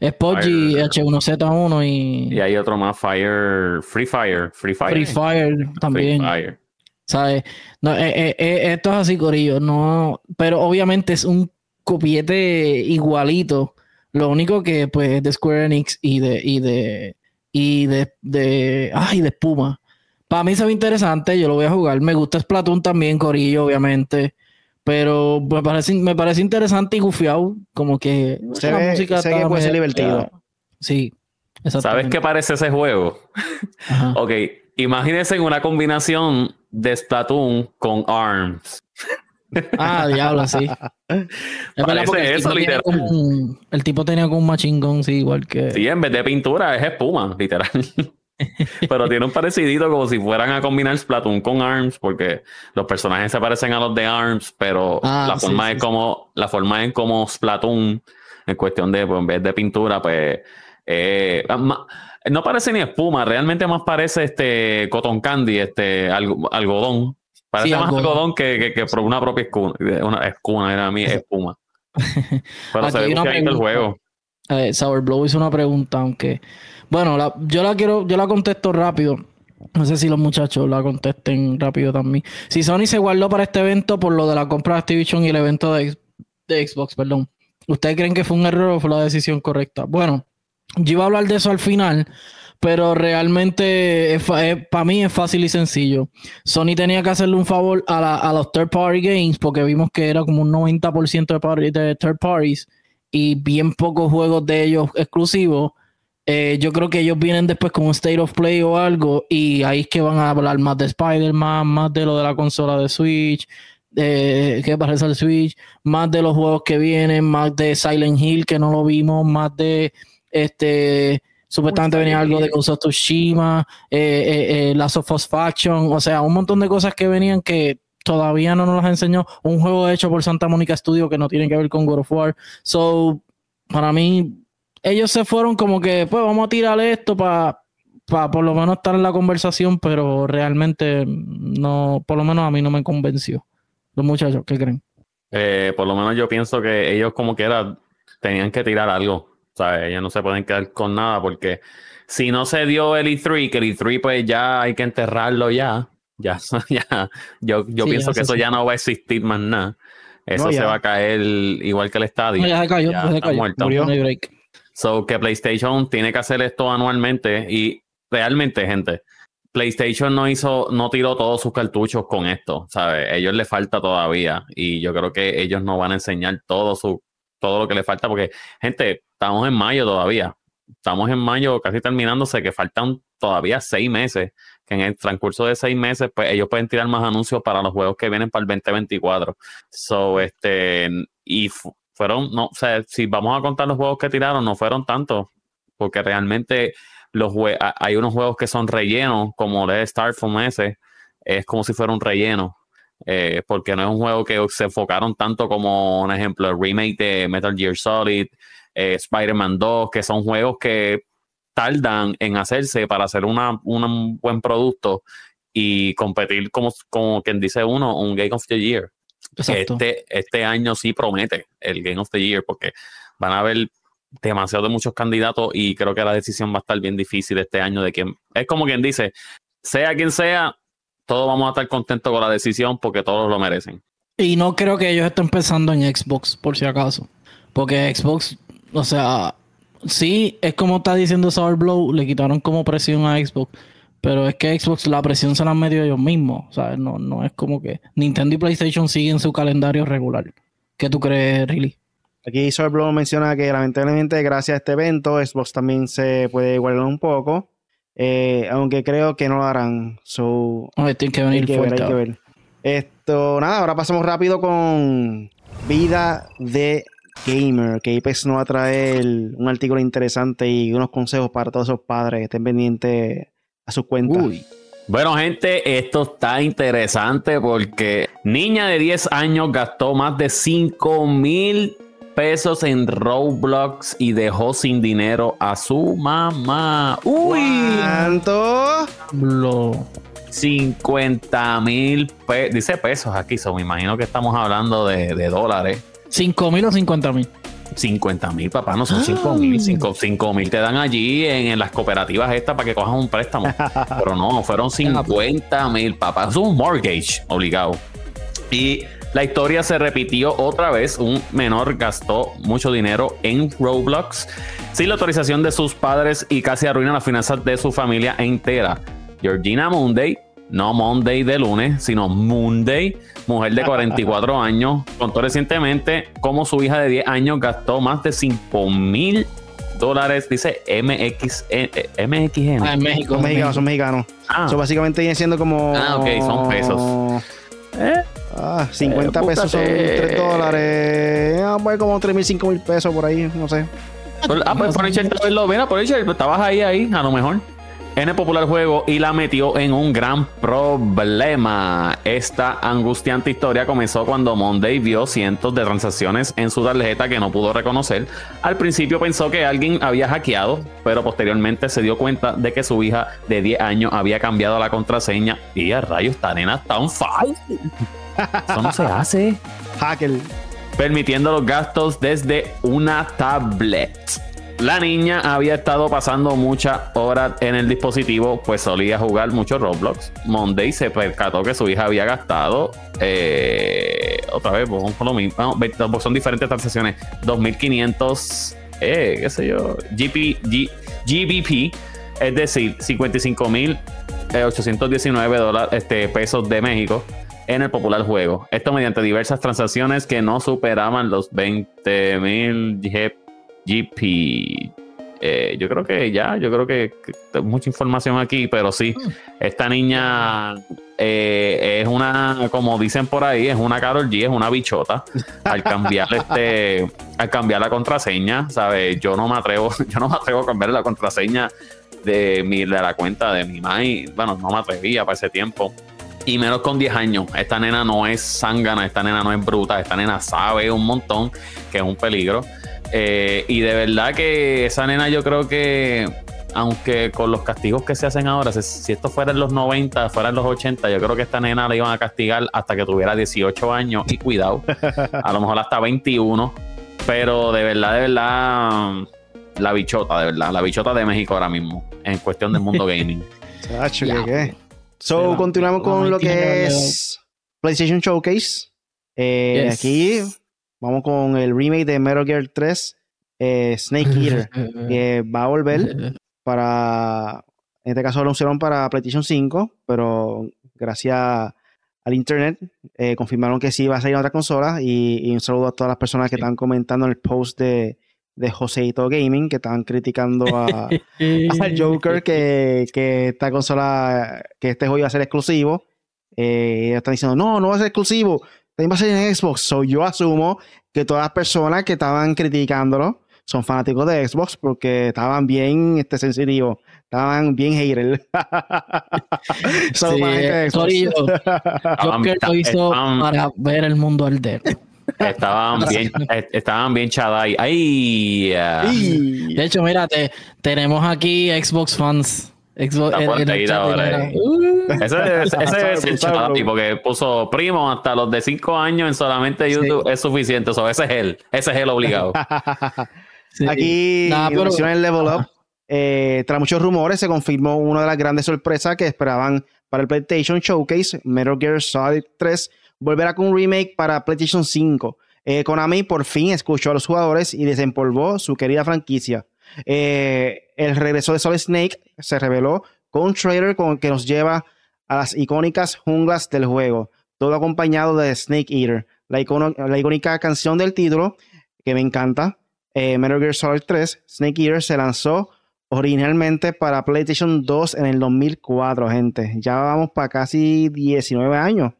es Poggi, H1Z1 y. Y hay otro más, Fire. Free Fire. Free Fire. Free Fire también. Free Fire. ¿Sabes? No, eh, eh, eh, esto es así, Corillo. No, pero obviamente es un copiete igualito. Lo único que, pues, es de Square Enix y de. y de. y de. de ay, de espuma. Para mí se ve interesante, yo lo voy a jugar. Me gusta Splatoon también, Corillo, obviamente. Pero me parece, me parece interesante y gufiado, como que se ve, música que puede ser divertido. Sí, ¿Sabes qué parece ese juego? ok, imagínense una combinación de Splatoon con ARMS. Ah, diablo, sí. Parece eso, literal. el tipo tenía como un machine gun, sí, igual que. Sí, en vez de pintura es espuma, literal. Pero tiene un parecidito como si fueran a combinar Splatoon con ARMS, porque los personajes se parecen a los de ARMS, pero ah, la forma es como la forma es como Splatoon, en cuestión de, pues, en vez de pintura, pues eh, no parece ni espuma, realmente más parece este cotton candy, este algodón. Parece más algodón, que, que, por una propia escuna, una escuna era mi espuma. Pero se ve el juego. Eh, Sour Blow hizo una pregunta, aunque bueno, yo la quiero, yo la contesto rápido. No sé si los muchachos la contesten rápido también. Si Sony se guardó para este evento por lo de la compra de Activision y el evento de, Xbox, perdón. ¿Ustedes creen que fue un error o fue la decisión correcta? Bueno, yo iba a hablar de eso al final, pero realmente para mí es fácil y sencillo. Sony tenía que hacerle un favor a, los third party games porque vimos que era como un 90% de, de third parties y bien pocos juegos de ellos exclusivos. Eh, yo creo que ellos vienen después con un State of Play o algo y ahí es que van a hablar más de Spider-Man, más de lo de la consola de Switch, eh, que parece el Switch, más de los juegos que vienen, más de Silent Hill que no lo vimos, más de este supuestamente venía algo de Ghost of Tsushima, eh, eh, eh, Us Faction, o sea, un montón de cosas que venían que todavía no nos las enseñó. Un juego hecho por Santa Mónica Studio que no tiene que ver con God of War. So, para mí, ellos se fueron como que, pues vamos a tirarle esto para para por lo menos estar en la conversación, pero realmente no, por lo menos a mí no me convenció. Los muchachos, ¿qué creen? Eh, por lo menos yo pienso que ellos como que era, tenían que tirar algo. ¿sabes? Ellos no se pueden quedar con nada porque si no se dio el E3, que el E3 pues ya hay que enterrarlo ya. Ya, ya. Yo, yo pienso que eso ya no va a existir más nada. Eso se va a caer igual que el estadio. ya se cayó, ya, se cayó. Murió. So que PlayStation tiene que hacer esto anualmente y realmente, gente, PlayStation no hizo, no tiró todos sus cartuchos con esto, ¿sabes? Ellos les falta todavía y yo creo que ellos no van a enseñar todo su, todo lo que le falta porque, gente, estamos en mayo todavía. Estamos en mayo casi terminándose, que faltan todavía seis meses. Que en el transcurso de seis meses, pues ellos pueden tirar más anuncios para los juegos que vienen para el 2024. So, este, y fueron, no, o sea, si vamos a contar los juegos que tiraron, no fueron tantos, porque realmente los hay unos juegos que son rellenos, como de Starfall ese, es como si fuera un relleno. Eh, porque no es un juego que se enfocaron tanto como, un ejemplo, el remake de Metal Gear Solid, eh, Spider-Man 2, que son juegos que tardan en hacerse para hacer una, un buen producto y competir como, como quien dice uno, un Game of the Year. Este, este año sí promete el Game of the Year porque van a haber demasiado de muchos candidatos y creo que la decisión va a estar bien difícil este año de quién. Es como quien dice, sea quien sea, todos vamos a estar contentos con la decisión porque todos lo merecen. Y no creo que ellos estén pensando en Xbox, por si acaso. Porque Xbox o sea, sí, es como está diciendo Blow, le quitaron como presión a Xbox. Pero es que Xbox la presión se la han metido ellos mismos. O sea, no, no es como que Nintendo y PlayStation siguen su calendario regular. ¿Qué tú crees, Riley? Aquí Blow menciona que lamentablemente gracias a este evento Xbox también se puede igualar un poco. Eh, aunque creo que no lo harán. So, tiene que venir fuerte. Esto, nada, ahora pasamos rápido con vida de Gamer, que IPEX nos va a traer un artículo interesante y unos consejos para todos esos padres que estén pendientes a sus cuentas. Bueno, gente, esto está interesante porque niña de 10 años gastó más de 5 mil pesos en Roblox y dejó sin dinero a su mamá. ¡Uy! ¿Cuánto? 50 mil pesos. Dice pesos aquí, so me imagino que estamos hablando de, de dólares. ¿5 mil o 50 mil? 50 mil, papá, no son 5 mil. 5 mil te dan allí en, las cooperativas estas para que cojas un préstamo. Pero no, fueron 50 mil, papá. Es un mortgage obligado. Y la historia se repitió otra vez. Un menor gastó mucho dinero en Roblox sin la autorización de sus padres y casi arruina las finanzas de su familia entera. Georgina Monday no Monday de lunes, sino Monday, mujer de 44 años, contó recientemente cómo su hija de 10 años gastó más de 5 mil dólares, dice MX, eh, MXN. Ah, en México. Son mexicanos, son mexicanos. Ah. Eso básicamente viene siendo como. Ah, ok, son pesos. ¿Eh? Ah, 50 eh, pesos son 3 dólares. Ah, pues como 3 mil, 5 mil pesos por ahí, no sé. Ah, pues por ahí, mira, por ahí, estabas ahí, ahí, a lo mejor en el popular juego y la metió en un gran problema. Esta angustiante historia comenzó cuando Monday vio cientos de transacciones en su tarjeta que no pudo reconocer. Al principio pensó que alguien había hackeado, pero posteriormente se dio cuenta de que su hija de 10 años había cambiado la contraseña. Y a rayos, esta nena está un. Eso no se hace. Hacker. Permitiendo los gastos desde una tablet. La niña había estado pasando muchas horas en el dispositivo, pues solía jugar mucho Roblox. Monday se percató que su hija había gastado, eh, otra vez, pues, son diferentes transacciones, 2.500, eh, qué sé yo, GBP, es decir, 55.819 eh, dólares, este, pesos de México en el popular juego. Esto mediante diversas transacciones que no superaban los 20.000 GP GP. eh, yo creo que ya, yo creo que, mucha información aquí, pero sí, mm. esta niña eh, es una, como dicen por ahí, es una Carol G, es una bichota. Al cambiar este, al cambiar la contraseña, ¿sabes? Yo no me atrevo, yo no me atrevo a cambiar la contraseña de mi, de la cuenta de mi mai. Bueno, no me atrevía para ese tiempo. Y menos con 10 años. Esta nena no es zángana, esta nena no es bruta, esta nena sabe un montón que es un peligro. Eh, y de verdad que esa nena yo creo que, aunque con los castigos que se hacen ahora, si, esto fuera en los 90, fuera en los 80, yo creo que esta nena la iban a castigar hasta que tuviera 18 años y cuidado, a lo mejor hasta 21. Pero de verdad, de verdad, la bichota, de verdad, la bichota de México ahora mismo, en cuestión del mundo gaming. So, continuamos con lo que es PlayStation Showcase. Eh, aquí vamos con el remake de Metal Gear 3, eh, Snake Eater, que va a volver para, en este caso lo anunciaron para PlayStation 5, pero gracias al internet eh, confirmaron que sí va a salir en otra consola y, un saludo a todas las personas que están comentando en el post de, de Joseito Gaming que estaban criticando a, al Joker que, que, esta consola, que este juego iba a ser exclusivo. Eh, están diciendo, no, no va a ser exclusivo, también va a ser en Xbox. So, yo asumo que todas las personas que estaban criticándolo son fanáticos de Xbox porque estaban bien este, sensitivos, estaban bien haters. sí, Joker lo hizo para ver el mundo arder. Estaban bien, estaban bien chaday. Ay, De hecho, mírate, tenemos aquí Xbox fans. Xbox, ese, ese es el porque puso primo hasta los de 5 años en solamente YouTube es suficiente. ese es él, ese es el obligado. Aquí, en el Level Up, eh, tras muchos rumores, se confirmó una de las grandes sorpresas que esperaban para el PlayStation Showcase, Metal Gear Solid 3 volverá con un remake para PlayStation 5. Eh, Konami por fin escuchó a los jugadores y desempolvó su querida franquicia. Eh, el regreso de Solid Snake se reveló con un trailer con que nos lleva a las icónicas junglas del juego, todo acompañado de Snake Eater, la, icónica canción del título que me encanta. Eh, Metal Gear Solid 3, Snake Eater se lanzó originalmente para PlayStation 2 en el 2004, gente. Ya vamos para casi 19 años.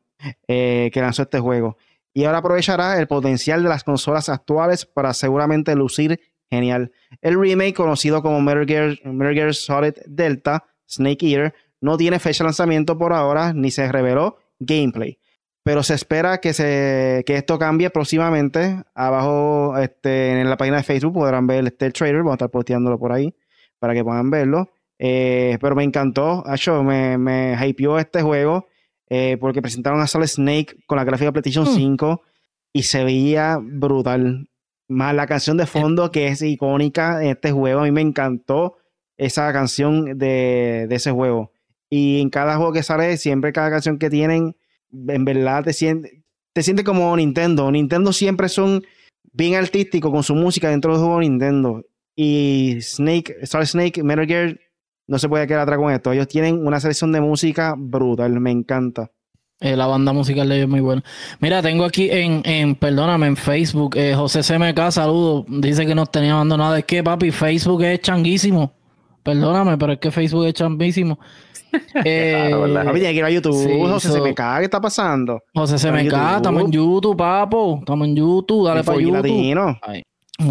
Eh, que lanzó este juego. Y ahora aprovechará el potencial de las consolas actuales para seguramente lucir genial. El remake, conocido como Metal Gear, Solid Delta Snake Eater, no tiene fecha de lanzamiento por ahora ni se reveló gameplay. Pero se espera que, se, que esto cambie próximamente. Abajo este, en la página de Facebook podrán ver este trailer. Vamos a estar posteándolo por ahí para que puedan verlo. Eh, pero me encantó. me, me hypeó este juego. Eh, porque presentaron a Solid Snake con la gráfica PlayStation 5 mm. y se veía brutal. Más la canción de fondo que es icónica en este juego, a mí me encantó esa canción de, ese juego. Y en cada juego que sale, siempre cada canción que tienen, en verdad te sientes te siente como Nintendo. Nintendo siempre son bien artísticos con su música dentro del juego Nintendo. Y Snake, Solid Snake, Metal Gear no se puede quedar atrás con esto. Ellos tienen una selección de música brutal, me encanta. Eh, la banda musical de ellos es muy buena. Mira, tengo aquí en, en perdóname, en Facebook, eh, José CMK, saludo. Dice que nos tenía abandonado. Es que, papi, Facebook es changuísimo. Perdóname, pero es que Facebook es changuísimo. eh, tiene que ir a YouTube. José CMK, ¿qué está pasando? José CMK, estamos en YouTube, papo. Estamos en YouTube, dale para YouTube. Latino.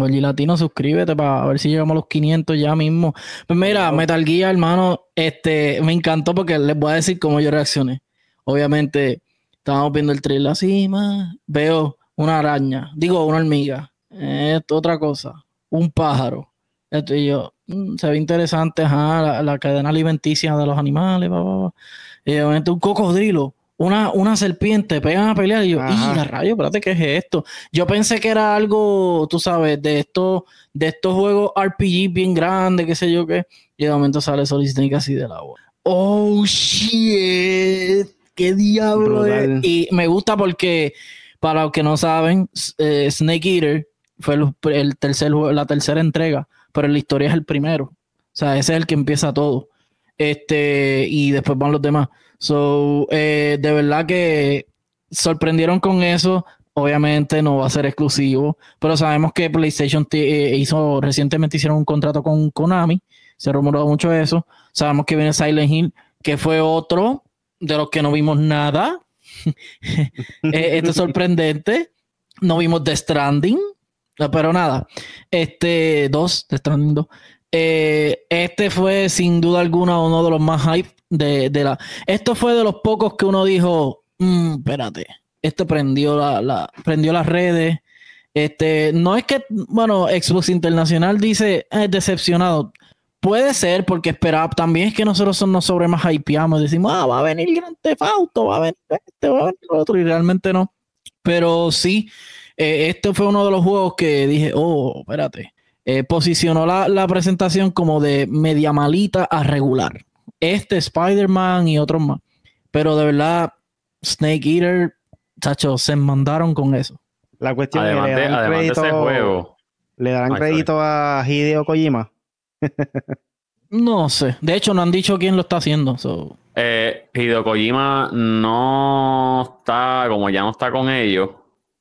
Oye, Latino, suscríbete para ver si llegamos a los 500 ya mismo. Pues mira, Metal Gear, hermano, este, me encantó porque les voy a decir cómo yo reaccioné. Obviamente, estábamos viendo el trailer así, más veo una araña, digo, una hormiga, esto, otra cosa, un pájaro. Esto y yo, mm, se ve interesante, ajá, la, cadena alimenticia de los animales, y obviamente un cocodrilo una, una serpiente, pegan a pelear y yo, ¡y rayo! Espérate, ¿qué es esto? Yo pensé que era algo, tú sabes, de estos, de estos juegos RPG bien grandes, qué sé yo qué. Y de momento sale Solid Snake así del agua. ¡Oh, shit! ¡Qué diablo es? Y me gusta porque, para los que no saben, eh, Snake Eater fue el, tercer, la tercera entrega, pero la historia es el primero. O sea, ese es el que empieza todo. Este, y después van los demás. So, eh, de verdad que sorprendieron con eso. Obviamente no va a ser exclusivo, pero sabemos que PlayStation eh, hizo recientemente hicieron un contrato con Konami, se rumoró mucho eso. Sabemos que viene Silent Hill, que fue otro de los que no vimos nada. Eh, esto es sorprendente. No vimos The Stranding, pero nada. Este, dos, The Stranding 2. Eh, este fue sin duda alguna uno de los más hype de, la. Esto fue de los pocos que uno dijo, mm, espérate, esto prendió la, prendió las redes. Este, no es que, bueno, Xbox Internacional dice, es decepcionado. Puede ser porque esperaba, también es que nosotros nos sobre más hypeamos, decimos, ah, va a venir Gran Theft Auto, va a venir este, va a venir otro, y realmente no. Pero sí, eh, este fue uno de los juegos que dije, oh, espérate, eh, posicionó la, la, presentación como de media malita a regular. Este Spider-Man y otros más. Pero de verdad, Snake Eater, chacho, se mandaron con eso. La cuestión es, ¿le darán crédito, juego. ¿Le darán crédito a Hideo Kojima? No sé. De hecho, no han dicho quién lo está haciendo. Eh, Hideo Kojima no está, como ya no está con ellos,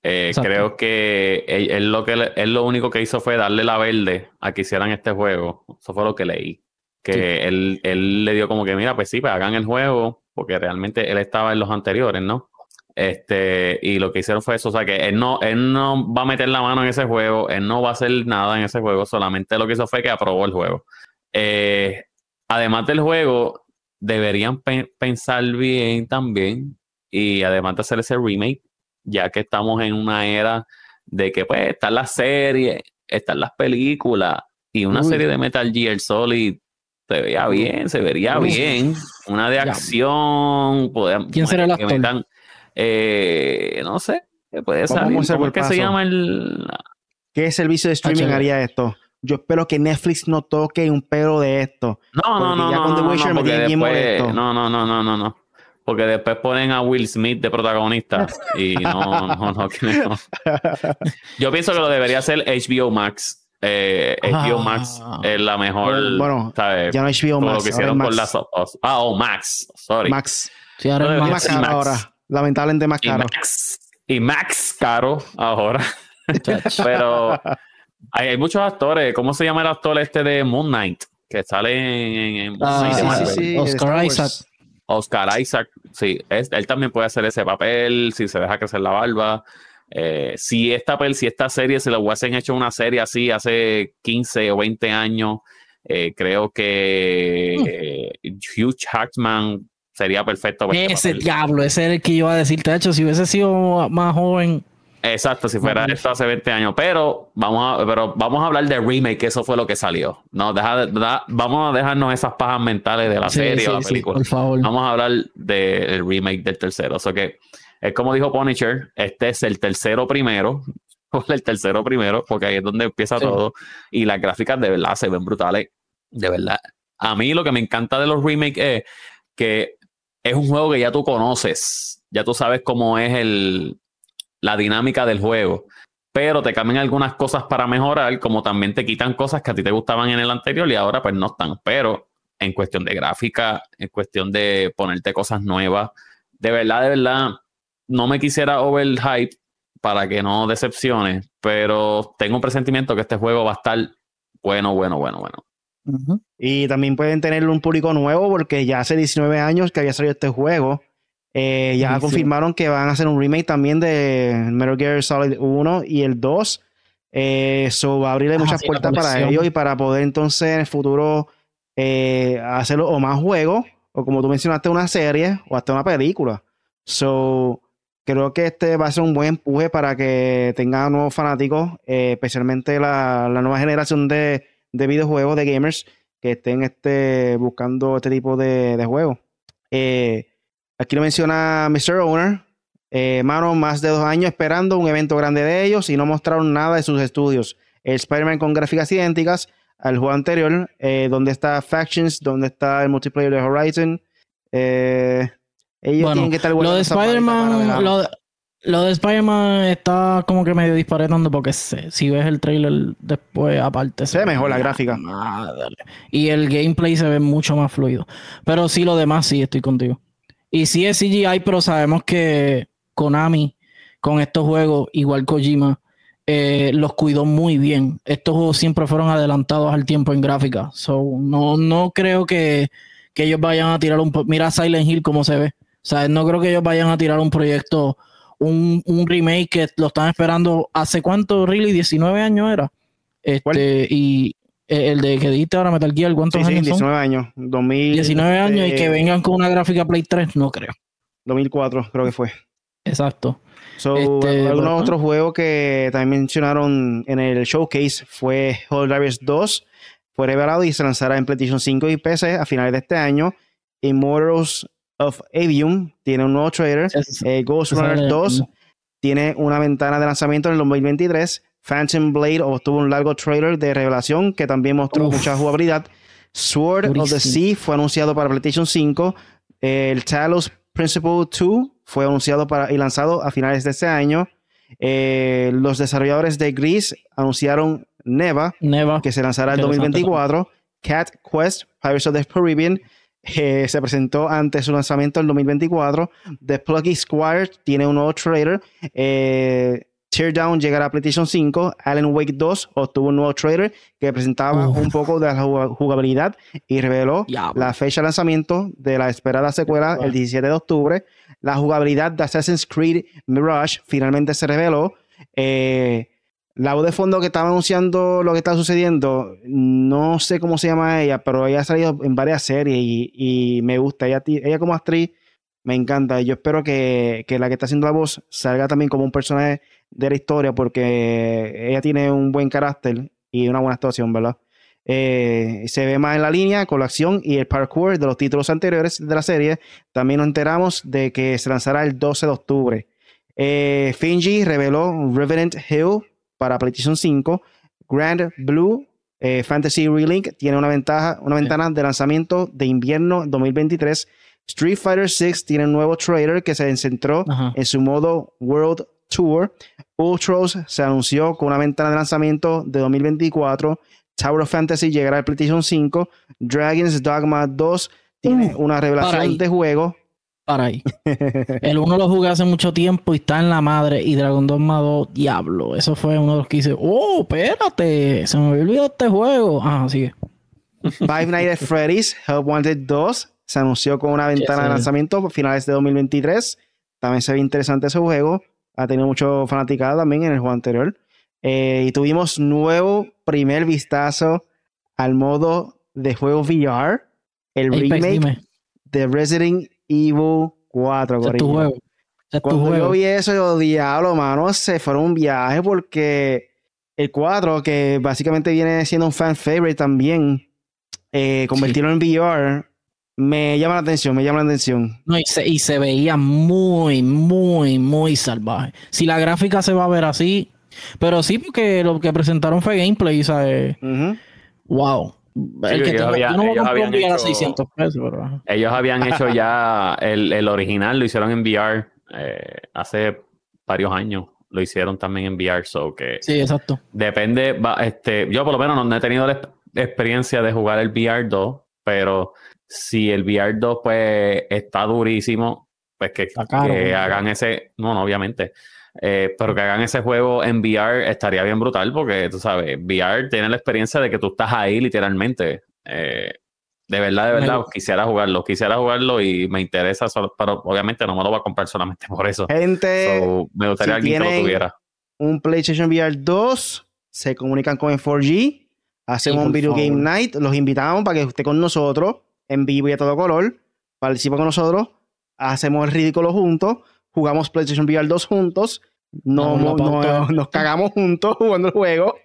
eh, creo que él, lo que él lo único que hizo fue darle la verde a que hicieran este juego. Eso fue lo que leí. Que él, él, le dio como que, mira, pues sí, pues hagan el juego, porque realmente él estaba en los anteriores, ¿no? Este, y lo que hicieron fue eso, o sea que él no, él no va a meter la mano en ese juego, él no va a hacer nada en ese juego, solamente lo que hizo fue que aprobó el juego. Eh, además del juego, deberían pensar bien también, y además de hacer ese remake, ya que estamos en una era de que pues están las series, están las películas, y una serie de Metal Gear Solid se veía bien, se vería bien, una de acción, ¿Quién será el actor? Eh, no sé, puede salir. ¿Cómo que se llama el...? ¿Qué servicio de streaming haría esto? Yo espero que Netflix no toque un pedo de esto. No, no, no, no, no, después, no, no, no, no, no, no. Porque después ponen a Will Smith de protagonista y no, no, no, no. Yo pienso que lo debería hacer HBO Max. Eh, HBO Max ah. es la mejor. Bueno, ¿sabes? ya no HBO Max. Lo que hicieron por las. Ah, oh, Max. Sorry. Max. Sí, ahora es más caro ahora. Lamentablemente más caro. Y Max, caro ahora. Pero hay, muchos actores. ¿Cómo se llama el actor este de Moon Knight? Que sale en, ah, Oscar Isaac. Oscar Isaac, sí, él también puede hacer ese papel si se deja crecer la barba. Eh, si esta si esta serie se lo hubiesen hecho una serie así hace 15 o 20 años, eh, creo que mm. Hugh Jackman sería perfecto. ese diablo, ese era el que iba a decirte. De hecho, si hubiese sido más joven. Exacto, si fuera esto hace 20 años. Pero vamos a, pero vamos a hablar de remake, que eso fue lo que salió. No, deja, vamos a dejarnos esas pajas mentales de la serie o la película. por favor. Vamos a hablar del remake del tercero. O sea que es como dijo Punisher, este es el tercero primero. el tercero primero, porque ahí es donde empieza todo. Y las gráficas de verdad se ven brutales. De verdad. A mí lo que me encanta de los remakes es que es un juego que ya tú conoces, ya tú sabes cómo es el, la dinámica del juego, pero te cambian algunas cosas para mejorar, como también te quitan cosas que a ti te gustaban en el anterior y ahora pues no están, pero en cuestión de gráfica, en cuestión de ponerte cosas nuevas, de verdad, de verdad, no me quisiera overhype para que no decepcione, pero tengo un presentimiento que este juego va a estar bueno, bueno, bueno, bueno. Y también pueden tener un público nuevo porque ya hace 19 años que había salido este juego. Eh, ya confirmaron que van a hacer un remake también de Metal Gear Solid 1 y el 2. Eso va a abrirle ah, muchas puertas para ellos y para poder entonces en el futuro eh, hacerlo o más juegos o como tú mencionaste una serie o hasta una película. So, creo que este va a ser un buen empuje para que tengan nuevos fanáticos, eh, especialmente la, la nueva generación de, de videojuegos, de gamers que estén este, buscando este tipo de, de juegos. Eh, aquí lo menciona Mr. Owner. Eh, mano, más de dos años esperando un evento grande de ellos y no mostraron nada de sus estudios. El Spider-Man con gráficas idénticas al juego anterior, eh, donde está Factions, donde está el multiplayer de Horizon. Eh, ellos tienen que estar Lo de Spider-Man, lo de Spider-Man está como que medio disparatando porque si ves el trailer después, aparte. Se ve mejor la gráfica. Y el gameplay se ve mucho más fluido. Pero sí, lo demás sí, estoy contigo. Y sí es CGI, pero sabemos que Konami, con estos juegos, igual Kojima, eh, los cuidó muy bien. Estos juegos siempre fueron adelantados al tiempo en gráfica. So, no, no creo que, ellos vayan a tirar un... Mira Silent Hill como se ve. O sea, no creo que ellos vayan a tirar un proyecto, un, remake que lo están esperando hace cuánto, really, 19 años era. Este, y eh, el de que dijiste ahora Metal Gear, ¿cuántos sí, años? Sí, 19 años. 19 años y que vengan con una gráfica Play 3, no creo. 2004, creo que fue. Exacto. So, este, algunos otros juegos que también mencionaron en el showcase fue Helldivers 2, fue revelado y se lanzará en PlayStation 5 y PC a finales de este año. Immortals of Avium tiene un nuevo trailer. Eh, Ghost Runner 2 tiene una ventana de lanzamiento en el 2023. Phantom Blade obtuvo un largo trailer de revelación que también mostró mucha jugabilidad. Sword of the Sea fue anunciado para PlayStation 5. El Talos Principle 2 fue anunciado para, y lanzado a finales de este año. Eh, los desarrolladores de Gris anunciaron Neva, que se lanzará en 2024. Cat Quest, Pirates of the Caribbean, eh, se presentó antes su lanzamiento en 2024. The Pluggy Squire tiene un nuevo trailer. Eh, Teardown llegará a PlayStation 5. Alan Wake 2 obtuvo un nuevo trailer que presentaba un poco de la jugabilidad y reveló la fecha de lanzamiento de la esperada secuela el 17 de octubre. La jugabilidad de Assassin's Creed Mirage finalmente se reveló. Eh, la voz de fondo que estaba anunciando lo que está sucediendo, no sé cómo se llama ella, pero ella ha salido en varias series y, me gusta. Ella, ella como actriz me encanta. Yo espero que, que la que está haciendo la voz salga también como un personaje de la historia porque ella tiene un buen carácter y una buena actuación, ¿verdad? Eh, se ve más en la línea con la acción y el parkour de los títulos anteriores de la serie. También nos enteramos de que se lanzará el 12 de octubre. Eh, Finji reveló Revenant Hill para PlayStation 5. Grand Blue eh, Fantasy Relink tiene una, ventaja, una ventana de lanzamiento de invierno 2023. Street Fighter 6 tiene un nuevo trailer que se centró en su modo World Tour. Ultros se anunció con una ventana de lanzamiento de 2024. Tower of Fantasy llegará al PlayStation 5. Dragon's Dogma 2 tiene uh, una revelación de juego. Para ahí. El uno lo jugué hace mucho tiempo y está en la madre. Y Dragon Dogma 2, diablo. Eso fue uno de los que hice. Oh, espérate. Se me olvidó este juego. Ah, sigue. Five Nights at Freddy's Help Wanted 2 se anunció con una ventana de lanzamiento a finales de 2023. También se ve interesante ese juego ha tenido mucho fanaticada también en el juego anterior. Eh, y tuvimos nuevo primer vistazo al modo de juego VR, el remake de Resident Evil 4. tu juego. Cuando yo vi eso, yo diablo, mano, se fue un viaje porque el 4, que básicamente viene siendo un fan favorite también, eh, convertirlo en VR me llama la atención, me llama la atención. No, y se, y se veía muy, muy, muy salvaje. Si la gráfica se va a ver así, pero sí, porque lo que presentaron fue gameplay, ¿sabes? Wow. Ellos, habían hecho, 600 pesos, ellos habían hecho ya el, el, original, lo hicieron en VR eh, hace varios años. Lo hicieron también en VR, so que. Sí, exacto. Depende, este, yo por lo menos no he tenido la experiencia de jugar el VR 2, pero si el VR 2 pues está durísimo, pues que, hagan ese, no, no, obviamente, eh, pero que hagan ese juego en VR estaría bien brutal porque tú sabes, VR tiene la experiencia de que tú estás ahí literalmente. Eh, de verdad, de verdad, quisiera jugarlo, quisiera jugarlo y me interesa, pero obviamente no me lo voy a comprar solamente por eso. Gente, me gustaría que alguien lo tuviera. Un PlayStation VR 2, se comunican con el 4G, hacemos un Video Game Night, los invitamos para que esté con nosotros en vivo y a todo color. Participa con nosotros, hacemos el ridículo juntos, jugamos PlayStation VR 2 juntos, no, nos cagamos juntos jugando el juego.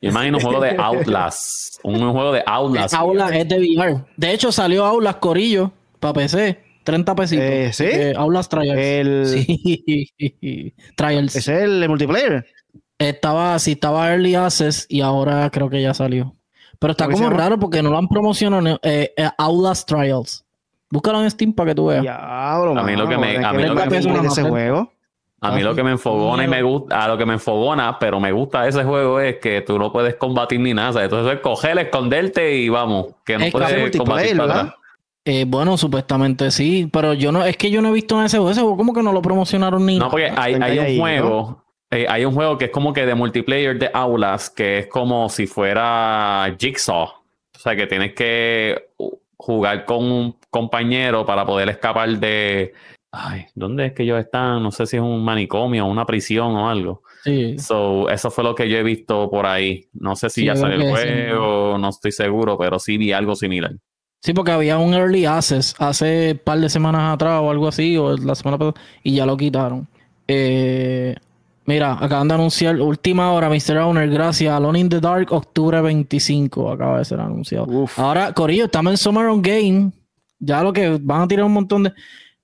Imagino un juego de Outlast. Un juego de Outlast. Outlast es de VR. De hecho, salió Outlast Corillo para PC. 30 pesitos. Eh, ¿Sí? Eh, Outlast Trials. El... Sí. Trials. ¿Es el multiplayer? Estaba, sí, estaba Early Access y ahora creo que ya salió. Pero está como raro porque no lo han promocionado eh, eh, Outlast Trials. Búscalo en Steam para que tú veas. a mí lo que me, a mí lo que me ese juego. A mí lo que me enfogona y me gusta, a lo que me enfogona, pero me gusta de ese juego es que tú no puedes combatir ni nada. Entonces es coger, esconderte y vamos, que no puedes combatir para Eh, bueno, supuestamente sí, pero yo no, es que yo no he visto en ese juego, ese juego como que no lo promocionaron ni. No, porque hay, hay un juego, eh, hay un juego que es como que de multiplayer de aulas, que es como si fuera Jigsaw. O sea, que tienes que jugar con un compañero para poder escapar de. Ay, ¿dónde es que ellos están? No sé si es un manicomio o una prisión o algo. Sí. So, eso fue lo que yo he visto por ahí. No sé si ya salió el juego, no estoy seguro, pero sí vi algo similar. Sí, porque había un early access hace un par de semanas atrás o algo así, o la semana pasada, y ya lo quitaron. Eh, mira, acaban de anunciar última hora, Mr. Owner, gracias. Alone in the Dark, octubre 25, acaba de ser anunciado. Ahora, Corillo, estamos en Summer on Game. Ya lo que van a tirar un montón de.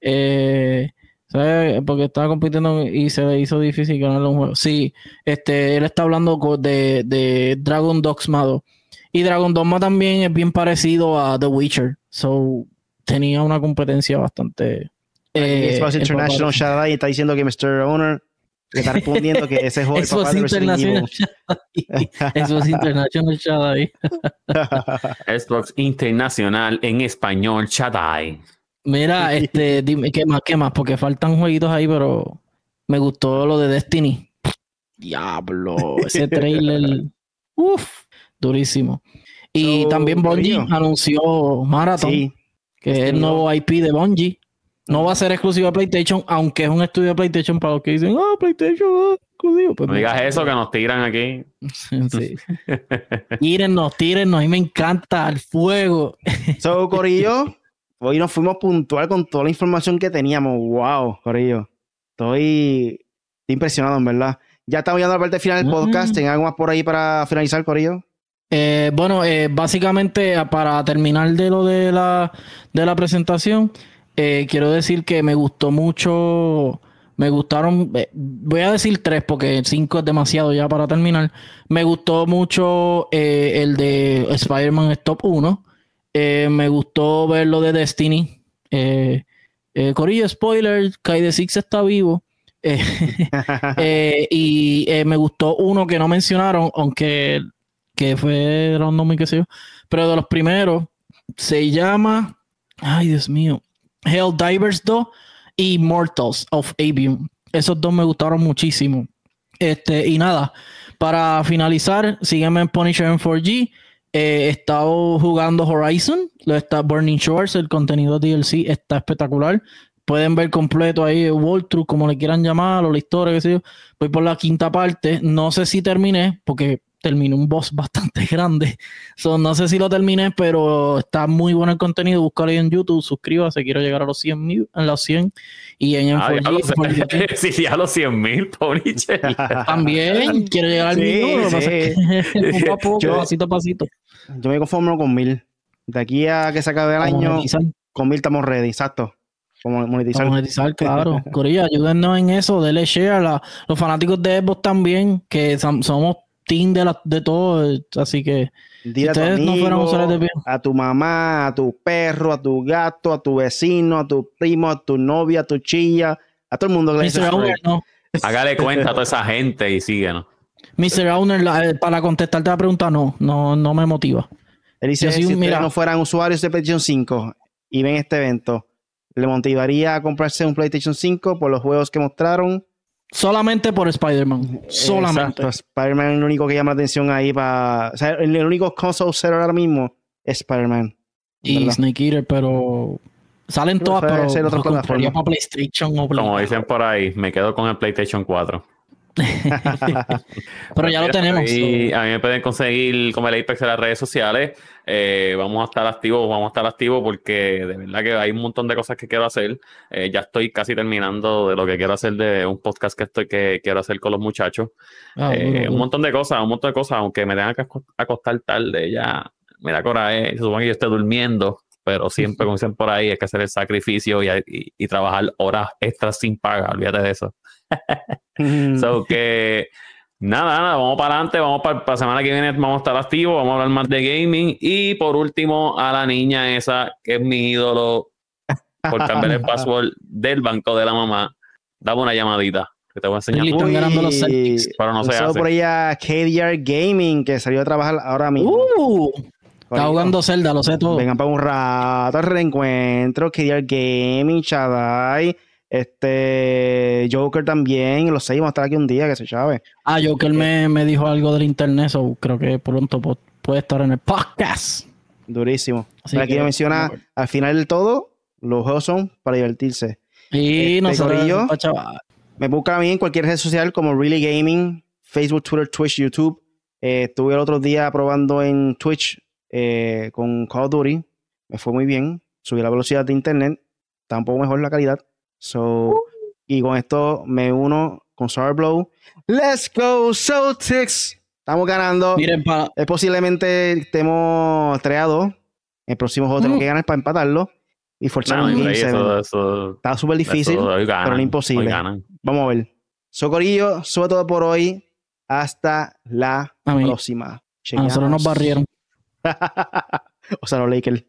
Eh, ¿sabes? Porque estaba compitiendo y se le hizo difícil ganarle un juego. Sí, este, él está hablando de, de Dragon Dogs Mado. Y Dragon Dogma también es bien parecido a The Witcher. So tenía una competencia bastante. Eh, International Shaddai está diciendo que Mr. Owner le está respondiendo que ese es Xbox International Xbox International Shaddai. Xbox Internacional en español Shaddai. Mira, este, dime, ¿qué más? ¿Qué más? Porque faltan jueguitos ahí, pero me gustó lo de Destiny. Diablo, ese trailer. Uf durísimo. Y también Bungie anunció Marathon, que es el nuevo IP de Bungie. No va a ser exclusivo de PlayStation, aunque es un estudio de PlayStation para los que dicen, ah, PlayStation, ah, exclusivo. Pues no digas eso, que nos tiran aquí. sí. tírennos, tírennos, a mí me encanta el fuego. so, Corillo, hoy nos fuimos puntual con toda la información que teníamos. Wow, Corillo. Estoy impresionado, en verdad. Ya estamos llegando a la parte final del podcast. ¿Tengan algo más por ahí para finalizar, Corillo? Eh, bueno, eh, básicamente para terminar de lo de la, de la presentación, eh, quiero decir que me gustó mucho, me gustaron, voy a decir tres porque cinco es demasiado ya para terminar. Me gustó mucho el de Spider-Man Stop 1, me gustó ver lo de Destiny. Corillo, spoiler, Kai de Six está vivo. y me gustó uno que no mencionaron, aunque que fue random y qué sé yo. Pero de los primeros, se llama, ay Dios mío, Hell Divers 2 y Mortals of Avium. Esos dos me gustaron muchísimo. Este, y nada, para finalizar, sígueme en Punisher en 4G. he estado jugando Horizon, lo está Burning Shores, el contenido DLC está espectacular. Pueden ver completo ahí Truth, como le quieran llamar, o la historia, qué sé yo. Voy por la quinta parte. No sé si terminé, porque terminé un boss bastante grande. So, no sé si lo terminé, pero está muy bueno el contenido. Búscalo ahí en YouTube, suscríbase. Quiero llegar a los 100 mil, a los 100. Y en ah, ya los, sí, a los 100 mil, También quiero llegar al mil. poco a poco, yo, pasito a pasito. Yo me conformo con mil. De aquí a que se acabe el año, con mil estamos ready, exacto. Como monetizar. monetizar, claro. Corilla, ayúdennos en eso, denle share a los fanáticos de Xbox también, que somos team de, la, de todo, así que ustedes no fueran usuarios de A tu mamá, a tu perro, a tu gato, a tu vecino, a tu primo, a tu novia, a tu chilla, a todo el mundo que le dice no. Hágale cuenta a toda esa gente y síguenos. Mr. Owner, eh, para contestarte la pregunta, no, no, no me motiva. Él dice, si mira, no fueran usuarios de PlayStation 5 y ven este evento, ¿le motivaría a comprarse un PlayStation 5 por los juegos que mostraron? Solamente por Spider-Man. Solamente. Spider-Man es el único que llama la atención ahí para. O sea, el, único console seller ahora mismo es Spider-Man. Y Snake Eater, pero. Salen todas, pero. para PlayStation o Como dicen por ahí, me quedo con el PlayStation 4. Pero ya lo tenemos. Y a mí me pueden conseguir como el Apex en las redes sociales. Eh, vamos a estar activos, vamos a estar activos porque de verdad que hay un montón de cosas que quiero hacer. Eh, ya estoy casi terminando de lo que quiero hacer de un podcast que estoy que quiero hacer con los muchachos. Ah, eh, un montón de cosas, un montón de cosas, aunque me tengan que acostar tarde, ya me da coraje. Se supone que yo esté durmiendo, pero siempre, como dicen por ahí, hay que hacer el sacrificio y, y trabajar horas extras sin paga. Olvídate de eso. so que nada, nada, vamos para adelante, vamos para, la semana que viene, vamos a estar activos, vamos a hablar más de gaming. Y por último, a la niña esa, que es mi ídolo, por cambiar el password del banco de la mamá, dame una llamadita. Que te voy a enseñar. pero no sé. por ella KDR Gaming, que salió a trabajar ahora mismo. Uh, Está jugando Zelda, lo sé todo. Vengan para un rato al reencuentro, KDR Gaming, Chadai, este Joker también, los seis vamos a estar aquí un día, que se sabe. Ah, Joker me, me dijo algo del internet, so creo que pronto puede estar en el podcast. Durísimo. aquí menciona, al final del todo, los juegos son para divertirse. Y este, nosotros me busca a mí en cualquier red social como Really Gaming, Facebook, Twitter, Twitch, YouTube. Eh, estuve el otro día probando en Twitch eh, con Call of Duty. Me fue muy bien. Subí la velocidad de internet. Está un poco mejor la calidad. So, y con esto me uno con Blow. Let's go, Celtics. Estamos ganando. Miren, es posiblemente estemos 3 a 2. El próximo juego tenemos que ganar para empatarlo y forzar un Está súper difícil, pero no imposible. Vamos a ver. Socorillo, sube todo por hoy. Hasta la próxima. A nosotros nos barrieron. o sea, los Lakers.